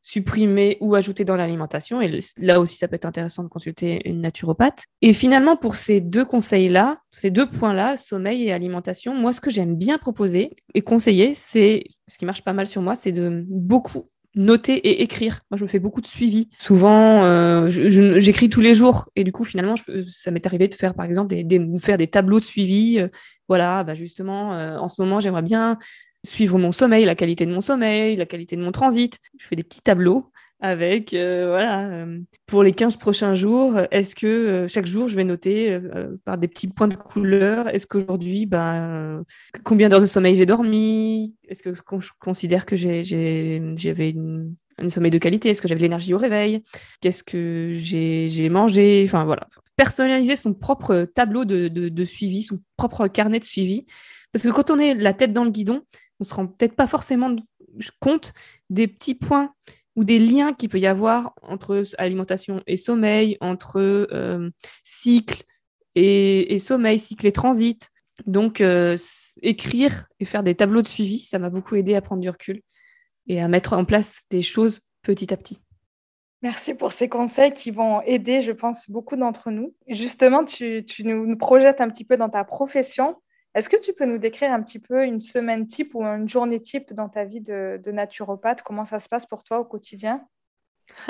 supprimer ou ajouter dans l'alimentation. Et là aussi, ça peut être intéressant de consulter une naturopathe. Et finalement, pour ces deux conseils-là, ces deux points-là, sommeil et alimentation, moi, ce que j'aime bien proposer et conseiller, c'est ce qui marche pas mal sur moi, c'est de beaucoup noter et écrire. Moi, je me fais beaucoup de suivi. Souvent, euh, j'écris tous les jours. Et du coup, finalement, ça m'est arrivé de faire, par exemple, des, faire des tableaux de suivi. Euh, voilà, bah justement, euh, en ce moment, j'aimerais bien suivre mon sommeil, la qualité de mon sommeil, la qualité de mon transit. Je fais des petits tableaux avec, euh, voilà, euh, pour les 15 prochains jours, est-ce que euh, chaque jour, je vais noter par des petits points de couleur, est-ce qu'aujourd'hui, ben, combien d'heures de sommeil j'ai dormi? Est-ce que je considère que j'avais une, un sommeil de qualité? Est-ce que j'avais l'énergie au réveil? Qu'est-ce que j'ai mangé? Enfin, voilà. Personnaliser son propre tableau de, de suivi, son propre carnet de suivi. Parce que quand on est la tête dans le guidon, on se rend peut-être pas forcément compte des petits points ou des liens qu'il peut y avoir entre alimentation et sommeil, entre euh, cycle et, sommeil, cycle et transit. Donc, euh, écrire et faire des tableaux de suivi, ça m'a beaucoup aidé à prendre du recul et à mettre en place des choses petit à petit. Merci pour ces conseils qui vont aider, je pense, beaucoup d'entre nous. Justement, tu, nous projettes un petit peu dans ta profession. Est-ce que tu peux nous décrire un petit peu une semaine type ou une journée type dans ta vie de, naturopathe? Comment ça se passe pour toi au quotidien?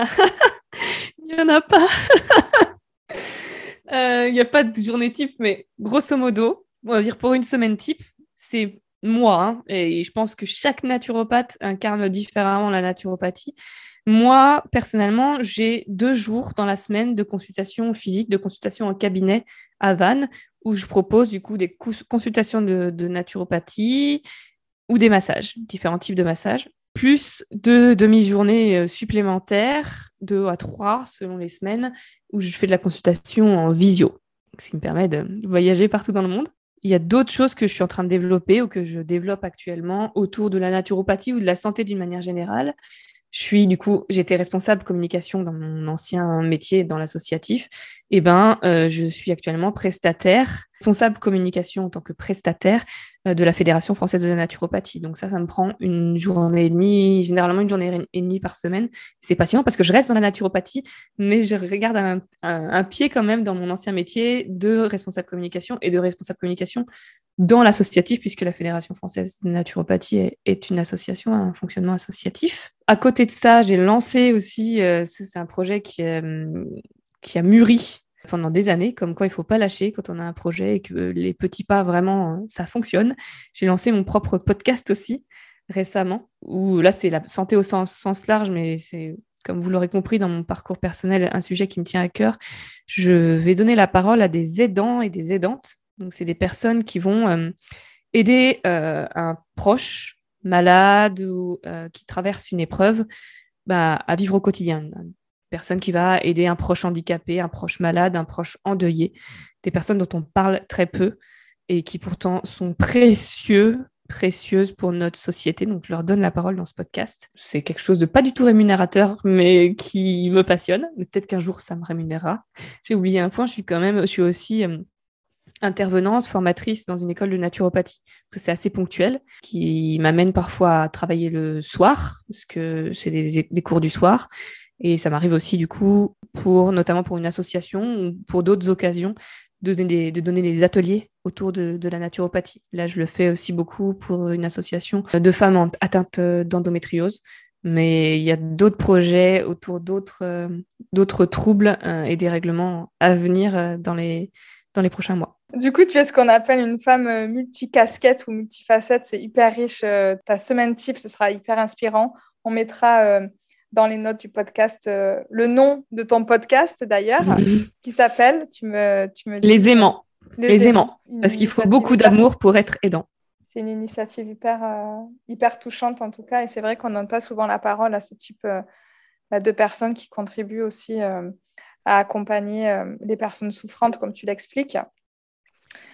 Il n'y en a pas. Euh, il n'y a pas de journée type, mais grosso modo, on va dire pour une semaine type, c'est moi. Hein, et je pense que chaque naturopathe incarne différemment la naturopathie. Moi, personnellement, j'ai deux jours dans la semaine de consultation physique, de consultation en cabinet à Vannes, où je propose du coup des consultations de, naturopathie ou des massages, différents types de massages, plus deux demi-journées euh, supplémentaires, deux à trois selon les semaines, où je fais de la consultation en visio, ce qui me permet de voyager partout dans le monde. Il y a d'autres choses que je suis en train de développer ou que je développe actuellement autour de la naturopathie ou de la santé d'une manière générale. Je suis du coup, j'étais responsable communication dans mon ancien métier dans l'associatif. Et eh ben, euh, je suis actuellement prestataire, responsable communication en tant que prestataire euh, de la Fédération française de la naturopathie. Donc ça, ça me prend une journée et demie, généralement une journée et demie par semaine. C'est passionnant parce que je reste dans la naturopathie, mais je regarde un, pied quand même dans mon ancien métier de responsable communication et de responsable communication dans l'associatif, puisque la Fédération française de naturopathie est, une association, un fonctionnement associatif. À côté de ça, j'ai lancé aussi, euh, c'est un projet qui, euh, qui a mûri pendant des années, comme quoi il ne faut pas lâcher quand on a un projet et que les petits pas, vraiment, hein, ça fonctionne. J'ai lancé mon propre podcast aussi récemment, où là, c'est la santé au sens, large, mais c'est, comme vous l'aurez compris dans mon parcours personnel, un sujet qui me tient à cœur. Je vais donner la parole à des aidants et des aidantes. Donc, c'est des personnes qui vont euh, aider euh, un proche malade ou euh, qui traverse une épreuve bah, à vivre au quotidien personne qui va aider un proche handicapé, un proche malade, un proche endeuillé, des personnes dont on parle très peu et qui pourtant sont précieux, précieuses pour notre société. Donc, je leur donne la parole dans ce podcast. C'est quelque chose de pas du tout rémunérateur, mais qui me passionne. Peut-être qu'un jour, ça me rémunérera. J'ai oublié un point, je suis quand même, je suis aussi euh, intervenante, formatrice dans une école de naturopathie, c'est assez ponctuel, qui m'amène parfois à travailler le soir, parce que c'est des, cours du soir, et ça m'arrive aussi, du coup, pour, notamment pour une association ou pour d'autres occasions, de donner, des, ateliers autour de, la naturopathie. Là, je le fais aussi beaucoup pour une association de femmes atteintes d'endométriose. Mais il y a d'autres projets autour d'autres euh, troubles euh, et des règlements à venir euh, dans, les, dans les prochains mois. Du coup, tu es ce qu'on appelle une femme multicasquette ou multifacette. C'est hyper riche. Ta semaine type, ce sera hyper inspirant. On mettra dans les notes du podcast euh, le nom de ton podcast d'ailleurs, qui s'appelle, tu me, tu me Les aimants. Les, aimants. Parce qu'il faut beaucoup d'amour pour être aidant. C'est une initiative hyper, euh, hyper touchante en tout cas. Et c'est vrai qu'on ne donne pas souvent la parole à ce type euh, bah, de personnes qui contribuent aussi à accompagner les personnes souffrantes, comme tu l'expliques.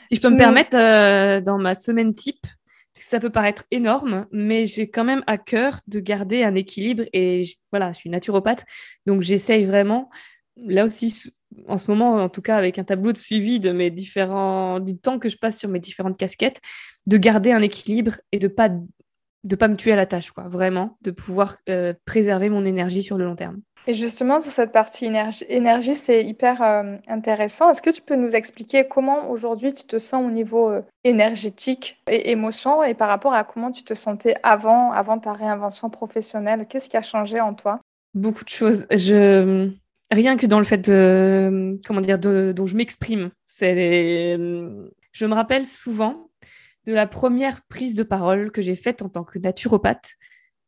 Si je peux me permettre, dans ma semaine type, ça peut paraître énorme, mais j'ai quand même à cœur de garder un équilibre et voilà, je suis naturopathe, donc j'essaye vraiment, là aussi en ce moment, en tout cas avec un tableau de suivi de mes différents, du temps que je passe sur mes différentes casquettes, de garder un équilibre et de pas de pas me tuer à la tâche, quoi. Vraiment, de pouvoir euh, préserver mon énergie sur le long terme. Et justement, sur cette partie énergie, c'est hyper euh, intéressant. Est-ce que tu peux nous expliquer comment aujourd'hui tu te sens au niveau euh, énergétique et émotion et par rapport à comment tu te sentais avant, avant ta réinvention professionnelle? Qu'est-ce qui a changé en toi? Beaucoup de choses. Je... Rien que dans le fait de, comment dire, dont je m'exprime. C'est, je me rappelle souvent de la première prise de parole que j'ai faite en tant que naturopathe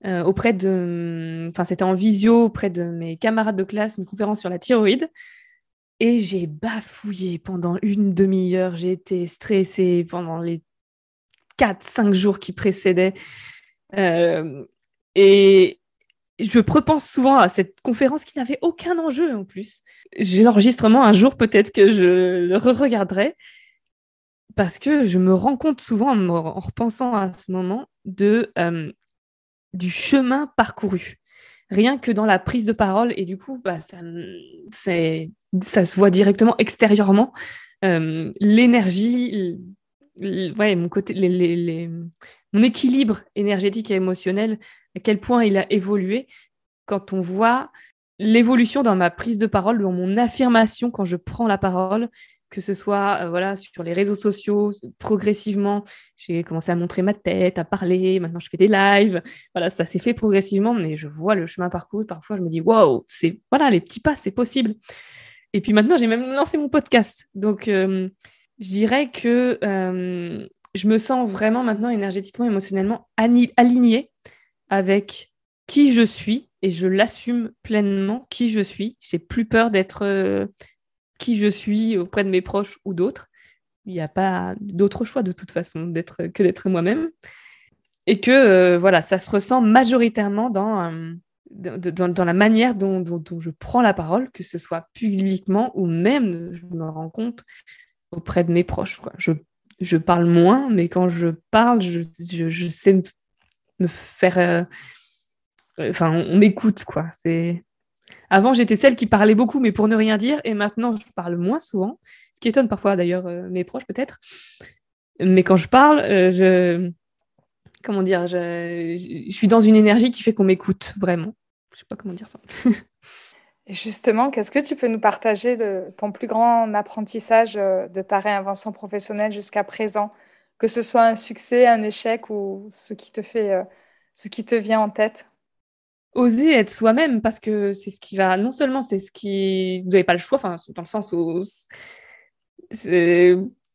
euh, auprès de, enfin c'était en visio auprès de mes camarades de classe, une conférence sur la thyroïde. Et j'ai bafouillé pendant une demi-heure. J'ai été stressée pendant les 4-5 jours qui précédaient. Euh, et je repense souvent à cette conférence qui n'avait aucun enjeu en plus. J'ai l'enregistrement un jour, peut-être que je le re-regarderai parce que je me rends compte souvent en, repensant à ce moment de euh, du chemin parcouru. Rien que dans la prise de parole, et du coup, bah, ça, se voit directement extérieurement. Euh, l'énergie, mon, mon équilibre énergétique et émotionnel, à quel point il a évolué quand on voit l'évolution dans ma prise de parole, dans mon affirmation quand je prends la parole que ce soit euh, voilà sur les réseaux sociaux progressivement j'ai commencé à montrer ma tête à parler maintenant je fais des lives. Voilà ça s'est fait progressivement mais je vois le chemin parcouru. Parfois je me dis waouh c'est voilà les petits pas c'est possible. Et puis maintenant j'ai même lancé mon podcast. Donc euh, je dirais que euh, je me sens vraiment maintenant énergétiquement émotionnellement alignée avec qui je suis et je l'assume pleinement qui je suis. J'ai plus peur d'être qui je suis auprès de mes proches ou d'autres. Il n'y a pas d'autre choix de toute façon que d'être moi-même. Et que euh, voilà, ça se ressent majoritairement dans, euh, dans, la manière dont, je prends la parole, que ce soit publiquement ou même, je me rends compte, auprès de mes proches. Je, je parle moins, mais quand je parle, je, je, sais me, faire. Euh, enfin, on m'écoute, quoi. C'est avant, j'étais celle qui parlait beaucoup, mais pour ne rien dire. Et maintenant, je parle moins souvent, ce qui étonne parfois d'ailleurs euh, mes proches peut-être. Mais quand je parle, euh, je. Comment dire je... suis dans une énergie qui fait qu'on m'écoute vraiment. Je ne sais pas comment dire ça. Et justement, qu'est-ce que tu peux nous partager de ton plus grand apprentissage euh, de ta réinvention professionnelle jusqu'à présent? Que ce soit un succès, un échec ou ce qui te fait, ce qui te vient en tête? Oser être soi-même parce que c'est ce qui va non seulement c'est ce qui vous n'avez pas le choix enfin dans le sens où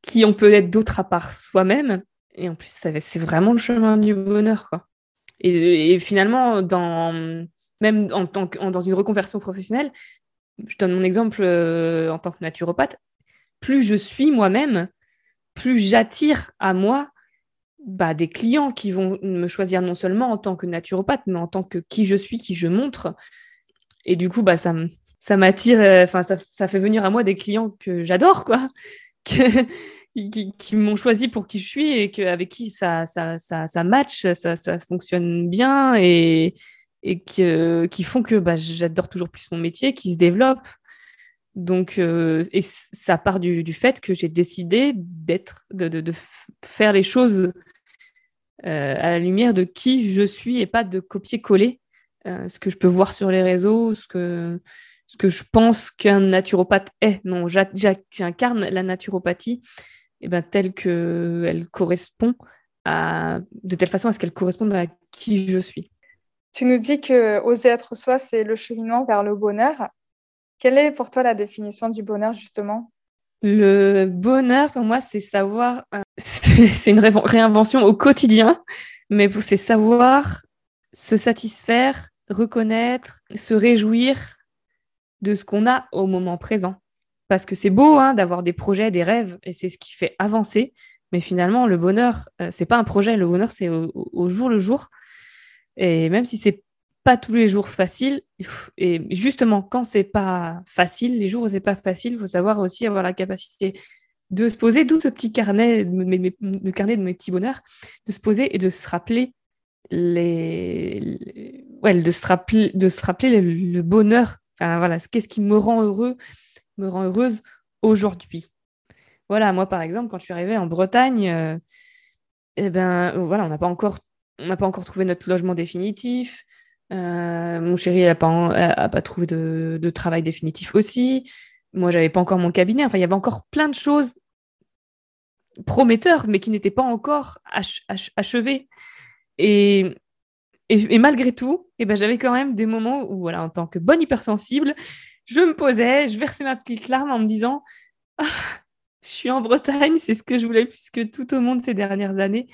qui on peut être d'autre à part soi-même et en plus c'est vraiment le chemin du bonheur quoi. Et, finalement dans même en tant que dans une reconversion professionnelle je donne mon exemple euh, en tant que naturopathe plus je suis moi-même plus j'attire à moi bah, des clients qui vont me choisir non seulement en tant que naturopathe, mais en tant que qui je suis, qui je montre. Et du coup, bah, ça, ça m'attire, euh, enfin, ça, ça, fait venir à moi des clients que j'adore, quoi, qui, qui, m'ont choisi pour qui je suis et que, avec qui ça, ça, ça, ça match, ça, ça fonctionne bien et, et que, qui font que bah, j'adore toujours plus mon métier, qui se développe. Donc, euh, et ça part du, du fait que j'ai décidé d'être, de, de, faire les choses à la lumière de qui je suis et pas de copier-coller euh, ce que je peux voir sur les réseaux, ce que, ce que je pense qu'un naturopathe est. Non, j'incarne la naturopathie eh ben, telle qu'elle correspond à, de telle façon à ce qu'elle corresponde à qui je suis. Tu nous dis que oser être soi, c'est le cheminement vers le bonheur. Quelle est pour toi la définition du bonheur, justement? Le bonheur, pour moi, c'est savoir, euh, c'est une réinvention au quotidien, mais c'est savoir se satisfaire, reconnaître, se réjouir de ce qu'on a au moment présent. Parce que c'est beau hein, d'avoir des projets, des rêves, et c'est ce qui fait avancer. Mais finalement, le bonheur, euh, c'est pas un projet. Le bonheur, c'est au, jour le jour. Et même si c'est pas tous les jours facile, et justement, quand c'est pas facile, les jours où c'est pas facile, il faut savoir aussi avoir la capacité de se poser, d'où ce petit carnet, le carnet de mes petits bonheurs, de se poser et de se rappeler Ouais, de se rappeler, de se rappeler le, bonheur. Enfin, voilà, qu'est-ce qui me rend heureux me rend heureuse aujourd'hui. Voilà, moi par exemple, quand je suis arrivée en Bretagne, euh, eh ben voilà, on n'a pas encore on n'a pas encore trouvé notre logement définitif. Euh, mon chéri n'a pas, trouvé de, travail définitif aussi. Moi, j'avais pas encore mon cabinet. Enfin, il y avait encore plein de choses prometteurs, mais qui n'étaient pas encore achevées. Et, et, malgré tout, eh ben, j'avais quand même des moments où, voilà, en tant que bonne hypersensible, je me posais, je versais ma petite larme en me disant ah, Je suis en Bretagne, c'est ce que je voulais plus que tout au monde ces dernières années.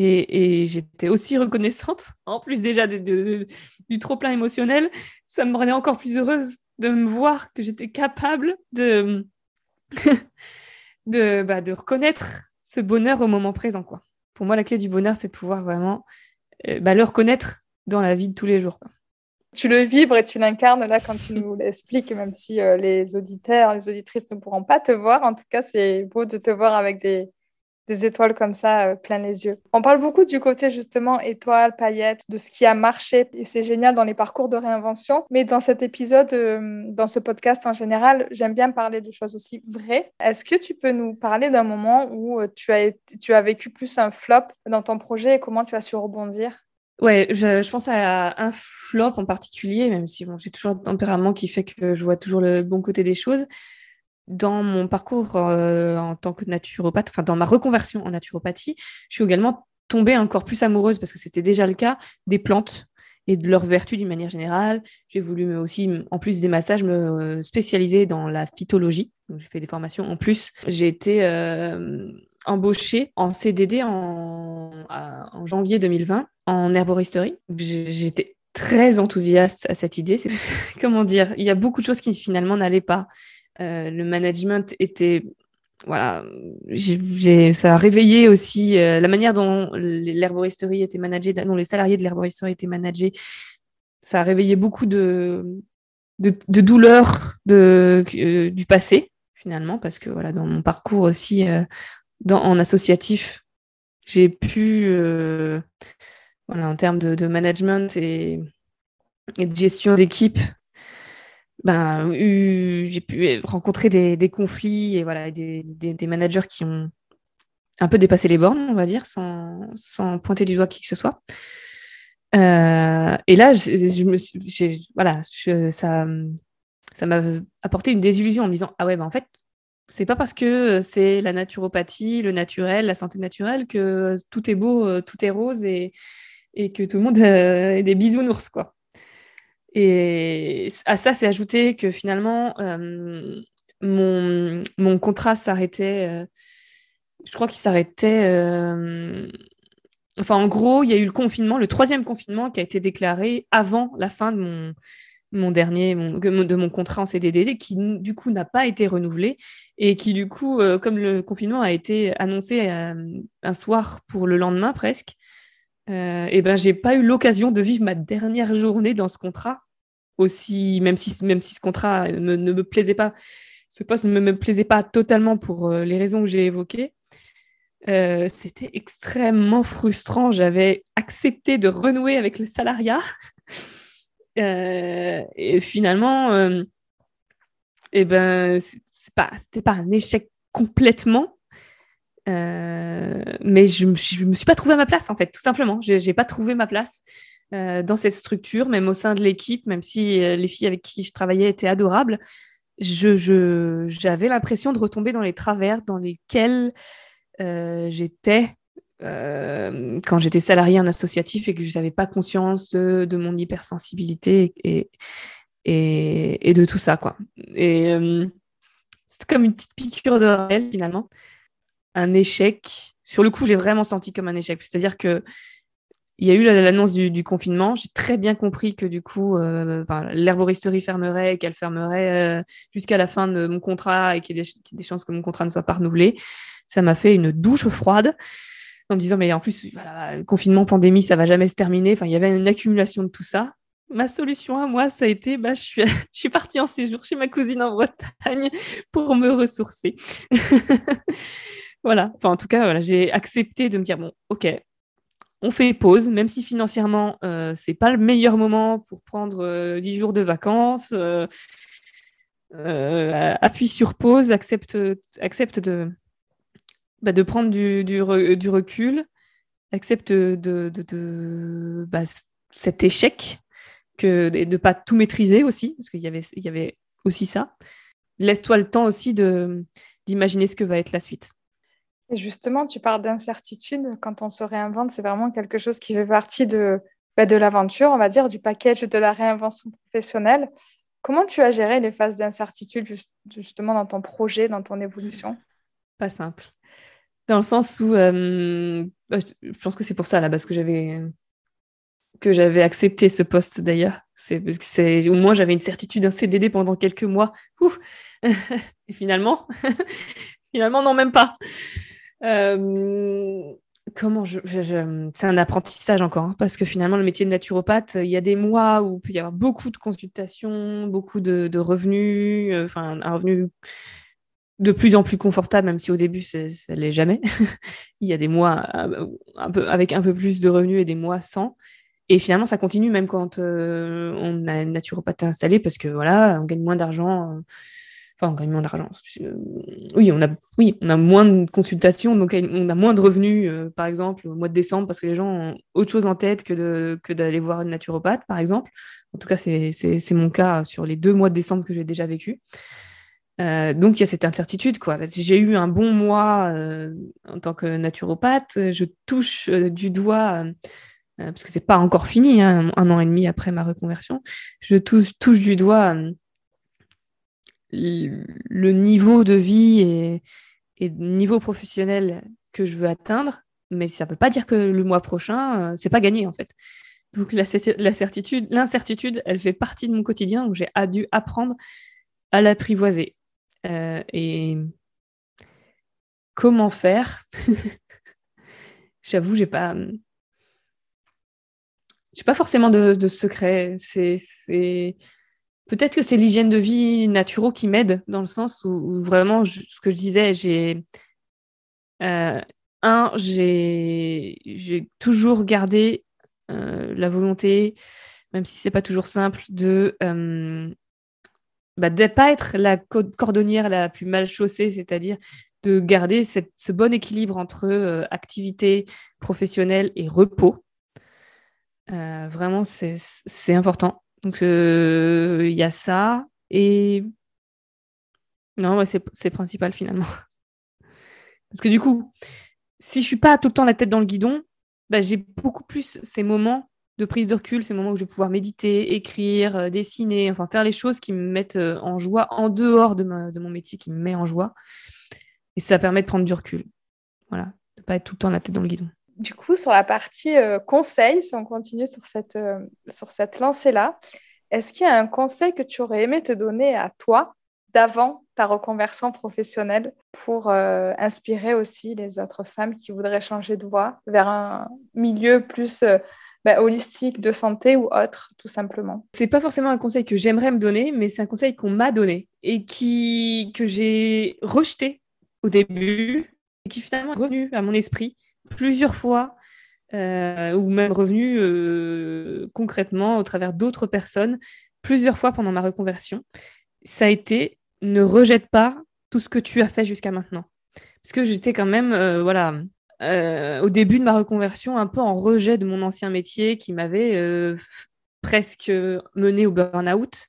Et, j'étais aussi reconnaissante, en plus déjà du trop-plein émotionnel, ça me rendait encore plus heureuse de me voir que j'étais capable de, de, bah, de reconnaître ce bonheur au moment présent. Quoi. Pour moi, la clé du bonheur, c'est de pouvoir vraiment euh, bah, le reconnaître dans la vie de tous les jours. Tu le vibres et tu l'incarnes là quand tu nous l'expliques, même si euh, les auditeurs, les auditrices ne pourront pas te voir. En tout cas, c'est beau de te voir avec des, des étoiles comme ça, euh, plein les yeux. On parle beaucoup du côté justement étoiles, paillettes, de ce qui a marché, et c'est génial dans les parcours de réinvention. Mais dans cet épisode, euh, dans ce podcast en général, j'aime bien parler de choses aussi vraies. Est-ce que tu peux nous parler d'un moment où euh, tu as, tu as vécu plus un flop dans ton projet et comment tu as su rebondir? Ouais, je, je, pense à un flop en particulier, même si bon, j'ai toujours un tempérament qui fait que je vois toujours le bon côté des choses dans mon parcours euh, en tant que naturopathe, enfin dans ma reconversion en naturopathie, je suis également tombée encore plus amoureuse, parce que c'était déjà le cas, des plantes et de leurs vertus d'une manière générale. J'ai voulu aussi, en plus des massages, me spécialiser dans la phytologie. J'ai fait des formations en plus. J'ai été euh, embauchée en CDD en janvier 2020 en herboristerie. J'étais très enthousiaste à cette idée. Comment dire Il y a beaucoup de choses qui finalement n'allaient pas. Euh, le management était voilà, ça a réveillé aussi euh, la manière dont l'herboristerie était managée, dont les salariés de l'herboristerie étaient managés. Ça a réveillé beaucoup de, de, douleurs de, euh, du passé, finalement, parce que voilà, dans mon parcours aussi en associatif, j'ai pu, voilà, en termes de, management et de gestion d'équipe, ben, j'ai pu rencontrer des, conflits et voilà, des, managers qui ont un peu dépassé les bornes, on va dire, sans, pointer du doigt qui que ce soit. Euh, et là, je, me voilà, ça, ça m'a apporté une désillusion en me disant ah ouais, ben en fait, c'est pas parce que c'est la naturopathie, le naturel, la santé naturelle que tout est beau, tout est rose et, et que tout le monde est des bisounours quoi. Et à ça, c'est ajouté que finalement, euh, mon, mon, contrat s'arrêtait. Euh, je crois qu'il s'arrêtait. Euh, enfin, en gros, il y a eu le confinement, le troisième confinement qui a été déclaré avant la fin de mon, mon dernier, de mon contrat en CDD, qui du coup n'a pas été renouvelé et qui du coup, comme le confinement a été annoncé un soir pour le lendemain presque, euh, et ben j'ai pas eu l'occasion de vivre ma dernière journée dans ce contrat. Aussi même si même si ce contrat ne me plaisait pas ce poste ne me, plaisait pas totalement pour euh, les raisons que j'ai évoquées. Euh, c'était extrêmement frustrant. J'avais accepté de renouer avec le salariat. Et finalement et ben c'est pas c'était pas un échec complètement. euh, mais je ne me suis pas trouvé à ma place, en fait, tout simplement. Je n'ai pas trouvé ma place euh, dans cette structure, même au sein de l'équipe, même si euh, les filles avec qui je travaillais étaient adorables. J'avais je, l'impression de retomber dans les travers dans lesquels j'étais quand j'étais salariée en associatif et que je n'avais pas conscience de, de, mon hypersensibilité et, et, et, de tout ça. Quoi. Et c'est comme une petite piqûre de réel, finalement un échec. Sur le coup, j'ai vraiment senti comme un échec. C'est-à-dire que il y a eu l'annonce du, confinement. J'ai très bien compris que du coup, euh, l'herboristerie fermerait, qu'elle fermerait euh, jusqu'à la fin de mon contrat et qu'il y ait des, chances que mon contrat ne soit pas renouvelé. Ça m'a fait une douche froide en me disant, mais en plus, voilà, confinement, pandémie, ça va jamais se terminer. Enfin, il y avait une accumulation de tout ça. Ma solution à moi, ça a été, bah, je, suis, je suis partie en séjour chez ma cousine en Bretagne pour me ressourcer. Voilà. Enfin, en tout cas, j'ai accepté de me dire bon, ok, on fait pause, même si financièrement, euh, c'est pas le meilleur moment pour prendre euh, dix 10 jours de vacances. Euh, appuie sur pause, accepte, de, bah, de prendre du, recul, accepte de, de, bah, cet échec, que, de ne pas tout maîtriser aussi, parce qu'il y avait aussi ça. Laisse-toi le temps aussi d'imaginer ce que va être la suite. Et justement, tu parles d'incertitude. Quand on se réinvente, c'est vraiment quelque chose qui fait partie de, bah, de l'aventure, on va dire, du package de la réinvention professionnelle. Comment tu as géré les phases d'incertitude justement dans ton projet, dans ton évolution? Pas simple. Dans le sens où, euh, bah, je pense que c'est pour ça là, parce que j'avais que j'avais accepté ce poste d'ailleurs. C'est parce que c'est au moins j'avais une certitude, un CDD pendant quelques mois. Et finalement, finalement non même pas. Euh, comment je, c'est un apprentissage encore hein, parce que finalement le métier de naturopathe, il y a des mois où il peut y avoir beaucoup de consultations, beaucoup de, revenus, euh, enfin un revenu de plus en plus confortable, même si au début ça l'est jamais. il y a des mois euh, un avec un peu plus de revenus et des mois sans. Et finalement, ça continue même quand on a une naturopathe installée parce que voilà, on gagne moins d'argent. Enfin, on gagne moins d'argent. oui, on a, oui, on a moins de consultations, donc on a moins de revenus, par exemple, au mois de décembre, parce que les gens ont autre chose en tête que, de, que d'aller voir une naturopathe, par exemple. En tout cas, c'est, mon cas sur les deux mois de décembre que j'ai déjà vécu. Euh, donc il y a cette incertitude quoi. J'ai eu un bon mois euh, en tant que naturopathe, je touche euh, du doigt parce que c'est pas encore fini, hein, un an et demi après ma reconversion, je touche, touche du doigt le niveau de vie et, et niveau professionnel que je veux atteindre, mais ça ne veut pas dire que le mois prochain, c'est pas gagné en fait. Donc la, certitude, l'incertitude, elle fait partie de mon quotidien, donc j'ai dû apprendre à l'apprivoiser. Euh, et comment faire? J'avoue, j'ai pas, pas forcément de, secret. C'est, peut-être que c'est l'hygiène de vie naturelle qui m'aide dans le sens où, vraiment, ce que je disais, j'ai euh, un, j'ai, toujours gardé euh, la volonté, même si c'est pas toujours simple, de bah, de ne pas être la cordonnière la plus mal chaussée, c'est-à-dire de garder ce bon équilibre entre euh, activité professionnelle et repos. Euh, vraiment, c'est important. Donc, euh, il y a ça. Et non, c'est principal finalement. Parce que du coup, si je suis pas tout le temps la tête dans le guidon, bah, j'ai beaucoup plus ces moments de prise de recul, ces moments où je vais pouvoir méditer, écrire, euh, dessiner, enfin faire les choses qui me mettent euh, en joie en dehors de, mon métier qui me met en joie. Et ça permet de prendre du recul. Voilà, de ne pas être tout le temps la tête dans le guidon. Du coup, sur la partie euh, conseil, si on continue sur cette, sur cette lancée-là, est-ce qu'il y a un conseil que tu aurais aimé te donner à toi d'avant ta reconversion professionnelle pour inspirer aussi les autres femmes qui voudraient changer de voie vers un milieu plus bah, holistique, de santé ou autre, tout simplement? C'est pas forcément un conseil que j'aimerais me donner, mais c'est un conseil qu'on m'a donné et qui, que j'ai rejeté au début et qui finalement est revenu à mon esprit plusieurs fois euh, ou même revenu euh, concrètement au travers d'autres personnes plusieurs fois pendant ma reconversion. Ça a été ne rejette pas tout ce que tu as fait jusqu'à maintenant. Parce que j'étais quand même, euh, voilà, au début de ma reconversion, un peu en rejet de mon ancien métier qui m'avait presque mené au burn-out.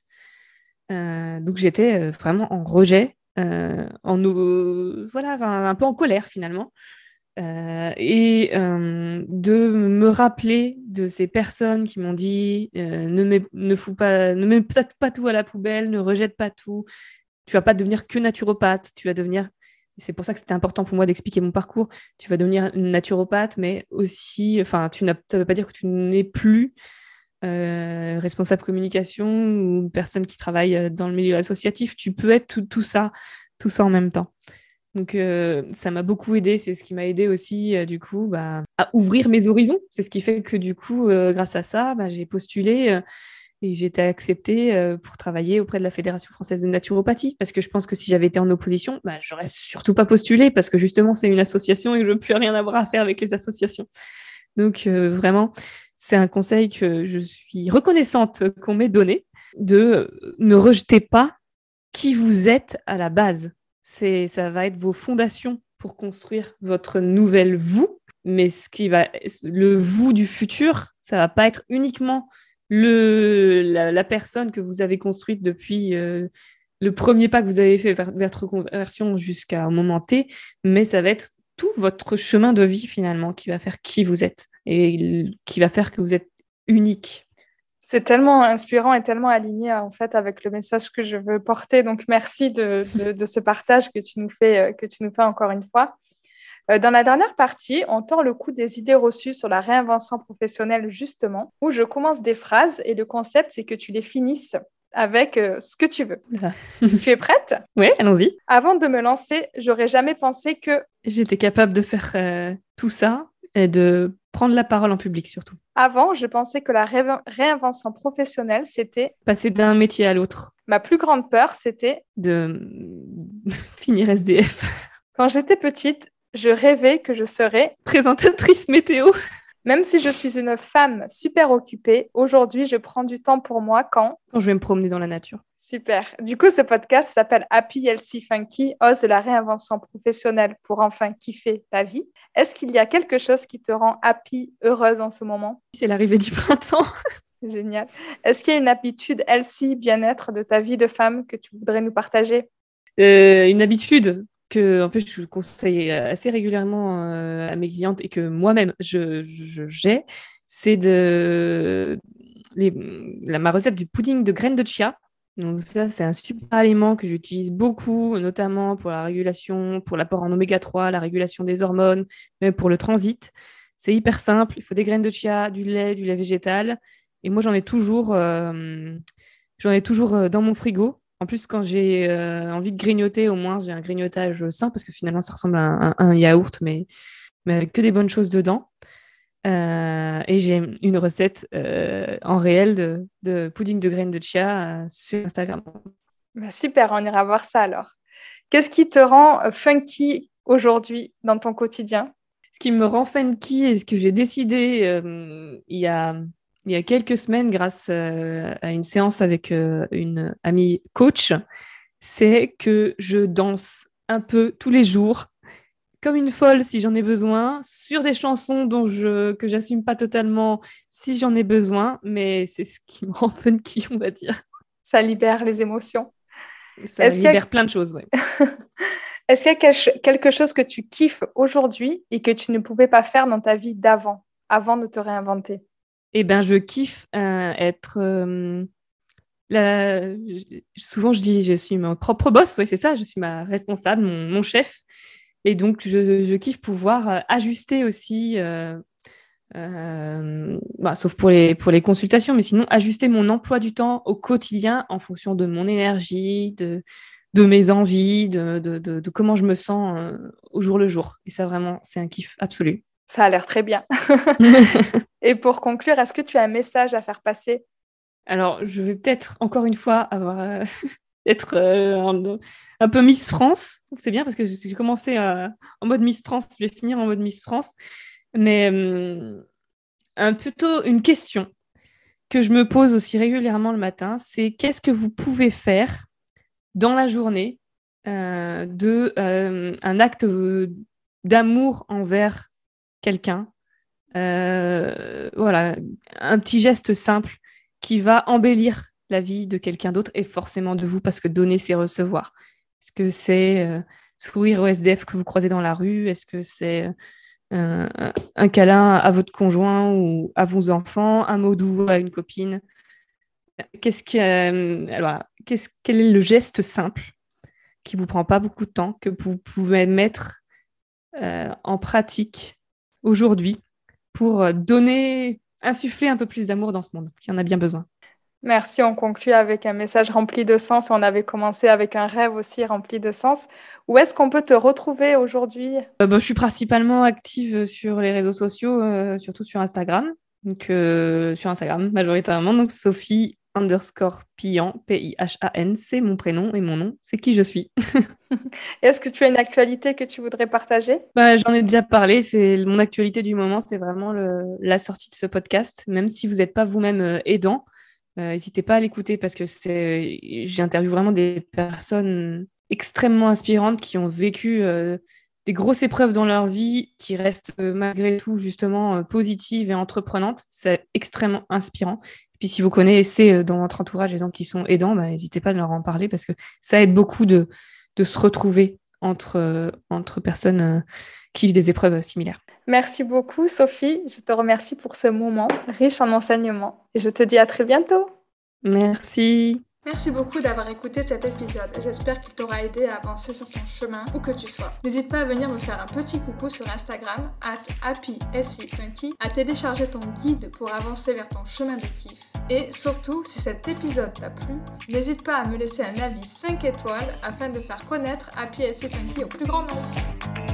Donc j'étais vraiment en rejet, en, voilà, un peu en colère finalement. Et de me rappeler de ces personnes qui m'ont dit ne mets, ne fous pas, ne mets pas tout à la poubelle, ne rejette pas tout. Tu vas pas devenir que naturopathe, tu vas devenir c'est pour ça que c'était important pour moi d'expliquer mon parcours. Tu vas devenir naturopathe, mais aussi, enfin, tu ça ne veut pas dire que tu n'es plus euh, responsable communication ou personne qui travaille euh, dans le milieu associatif. Tu peux être tout, ça, tout ça en même temps. Donc, euh, ça m'a beaucoup aidé. C'est ce qui m'a aidé aussi, du coup, bah, à ouvrir mes horizons. C'est ce qui fait que, du coup, grâce à ça, bah, j'ai postulé et j'ai été acceptée euh, pour travailler auprès de la Fédération française de naturopathie parce que je pense que si j'avais été en opposition, bah, j'aurais surtout pas postulé parce que justement c'est une association et je ne veux plus rien avoir à faire avec les associations. Donc euh, vraiment, c'est un conseil que je suis reconnaissante qu'on m'ait donné de ne rejetez pas qui vous êtes à la base. C'est, ça va être vos fondations pour construire votre nouvelle vous. Mais ce qui va, le vous du futur, ça va pas être uniquement la, personne que vous avez construite depuis euh, le premier pas que vous avez fait vers votre conversion jusqu'à un moment T, mais ça va être tout votre chemin de vie finalement qui va faire qui vous êtes et qui va faire que vous êtes unique. C'est tellement inspirant et tellement aligné en fait avec le message que je veux porter. Donc merci de, de, ce partage que tu nous fais, euh, que tu nous fais encore une fois. Euh, dans la dernière partie, on tord le coup des idées reçues sur la réinvention professionnelle justement, où je commence des phrases et le concept c'est que tu les finisses avec euh, ce que tu veux. tu es prête? Oui, allons-y. Avant de me lancer, j'aurais jamais pensé que j'étais capable de faire tout ça et de prendre la parole en public surtout. Avant, je pensais que la réinvention professionnelle, c'était... Passer d'un métier à l'autre. Ma plus grande peur, c'était... De finir SDF. Quand j'étais petite, je rêvais que je serais... Présentatrice météo. Même si je suis une femme super occupée, aujourd'hui, je prends du temps pour moi quand Quand je vais me promener dans la nature. Super. Du coup, ce podcast s'appelle Happy Healthy Funky, ose la réinvention professionnelle pour enfin kiffer ta vie. Est-ce qu'il y a quelque chose qui te rend happy, heureuse en ce moment? C'est l'arrivée du printemps. Génial. Est-ce qu'il y a une habitude healthy, bien-être de ta vie de femme que tu voudrais nous partager? Euh, Une habitude que en fait, je conseille assez régulièrement euh, à mes clientes et que moi-même je, j'ai, c'est de la, ma recette du pudding de graines de chia. Donc ça, c'est un super aliment que j'utilise beaucoup, notamment pour la régulation, pour l'apport en oméga 3, la régulation des hormones, même pour le transit. C'est hyper simple. Il faut des graines de chia, du lait, du lait végétal. Et moi, j'en ai toujours, euh, j'en ai toujours euh, dans mon frigo. En plus, quand j'ai euh, envie de grignoter, au moins, j'ai un grignotage sain parce que finalement, ça ressemble à un, yaourt, mais, mais, avec que des bonnes choses dedans. Euh, et j'ai une recette euh, en réel de, de, pudding de graines de chia sur Instagram. Bah, super, on ira voir ça alors. Qu'est-ce qui te rend funky aujourd'hui dans ton quotidien? Ce qui me rend funky et ce que j'ai décidé il y a il y a quelques semaines grâce euh, à une séance avec euh, une amie coach, c'est que je danse un peu tous les jours, comme une folle si j'en ai besoin, sur des chansons dont je, que j'assume pas totalement si j'en ai besoin, mais c'est ce qui me rend funky, on va dire. Ça libère les émotions. Ça libère plein de choses, oui. Est-ce qu'il y a quelque chose que tu kiffes aujourd'hui et que tu ne pouvais pas faire dans ta vie d'avant, avant de te réinventer? Eh ben, je kiffe euh, être. Euh, souvent, je dis, je suis mon propre boss, oui, c'est ça, je suis ma responsable, mon, chef. Et donc, je, kiffe pouvoir euh, ajuster aussi, bah, sauf pour les, pour les consultations, mais sinon, ajuster mon emploi du temps au quotidien en fonction de mon énergie, de, de mes envies, de, de, de comment je me sens au jour le jour. Et ça, vraiment, c'est un kiff absolu. Ça a l'air très bien. Et pour conclure, est-ce que tu as un message à faire passer? Alors, je vais peut-être encore une fois avoir euh, être euh, un, peu Miss France. C'est bien parce que j'ai commencé euh, en mode Miss France, je vais finir en mode Miss France. Mais un, plutôt une question que je me pose aussi régulièrement le matin, c'est qu'est-ce que vous pouvez faire dans la journée de un acte d'amour envers quelqu'un. Euh, voilà, un petit geste simple qui va embellir la vie de quelqu'un d'autre et forcément de vous parce que donner, c'est recevoir. Est-ce que c'est euh, sourire au SDF que vous croisez dans la rue? Est-ce que c'est euh, un, câlin à votre conjoint ou à vos enfants? Un mot doux à une copine? Qu'est-ce alors, qu'est-ce, quel est le geste simple qui vous prend pas beaucoup de temps que vous pouvez mettre en pratique aujourd'hui pour euh, donner, insuffler un peu plus d'amour dans ce monde qui en a bien besoin. Merci, on conclut avec un message rempli de sens. On avait commencé avec un rêve aussi rempli de sens. Où est-ce qu'on peut te retrouver aujourd'hui? Euh, bah, Je suis principalement active sur les réseaux sociaux, euh, surtout sur Instagram. Donc, sur Instagram majoritairement. Donc, Sophie underscore Pian, P-I-H-A-N, c'est mon prénom et mon nom, c'est qui je suis. Est-ce que tu as une actualité que tu voudrais partager? Bah, J'en ai déjà parlé, c'est mon actualité du moment, c'est vraiment la sortie de ce podcast. Même si vous n'êtes pas vous-même euh, aidant, N'hésitez pas à l'écouter parce que c'est, j'interviewe vraiment des personnes extrêmement inspirantes qui ont vécu des grosses épreuves dans leur vie qui restent euh, malgré tout justement euh, positives et entreprenantes. C'est extrêmement inspirant. Puis si vous connaissez euh, dans votre entourage des gens qui sont aidants, bah, n'hésitez pas à leur en parler parce que ça aide beaucoup de, de se retrouver entre, entre personnes qui vivent des épreuves similaires. Merci beaucoup Sophie. Je te remercie pour ce moment riche en enseignements et je te dis à très bientôt. Merci. Merci beaucoup d'avoir écouté cet épisode. J'espère qu'il t'aura aidé à avancer sur ton chemin où que tu sois. N'hésite pas à venir me faire un petit coucou sur Instagram, at happyfunky, à télécharger ton guide pour avancer vers ton chemin de kiff. Et surtout, si cet épisode t'a plu, n'hésite pas à me laisser un avis 5 étoiles afin de faire connaître Happy Funky au plus grand nombre.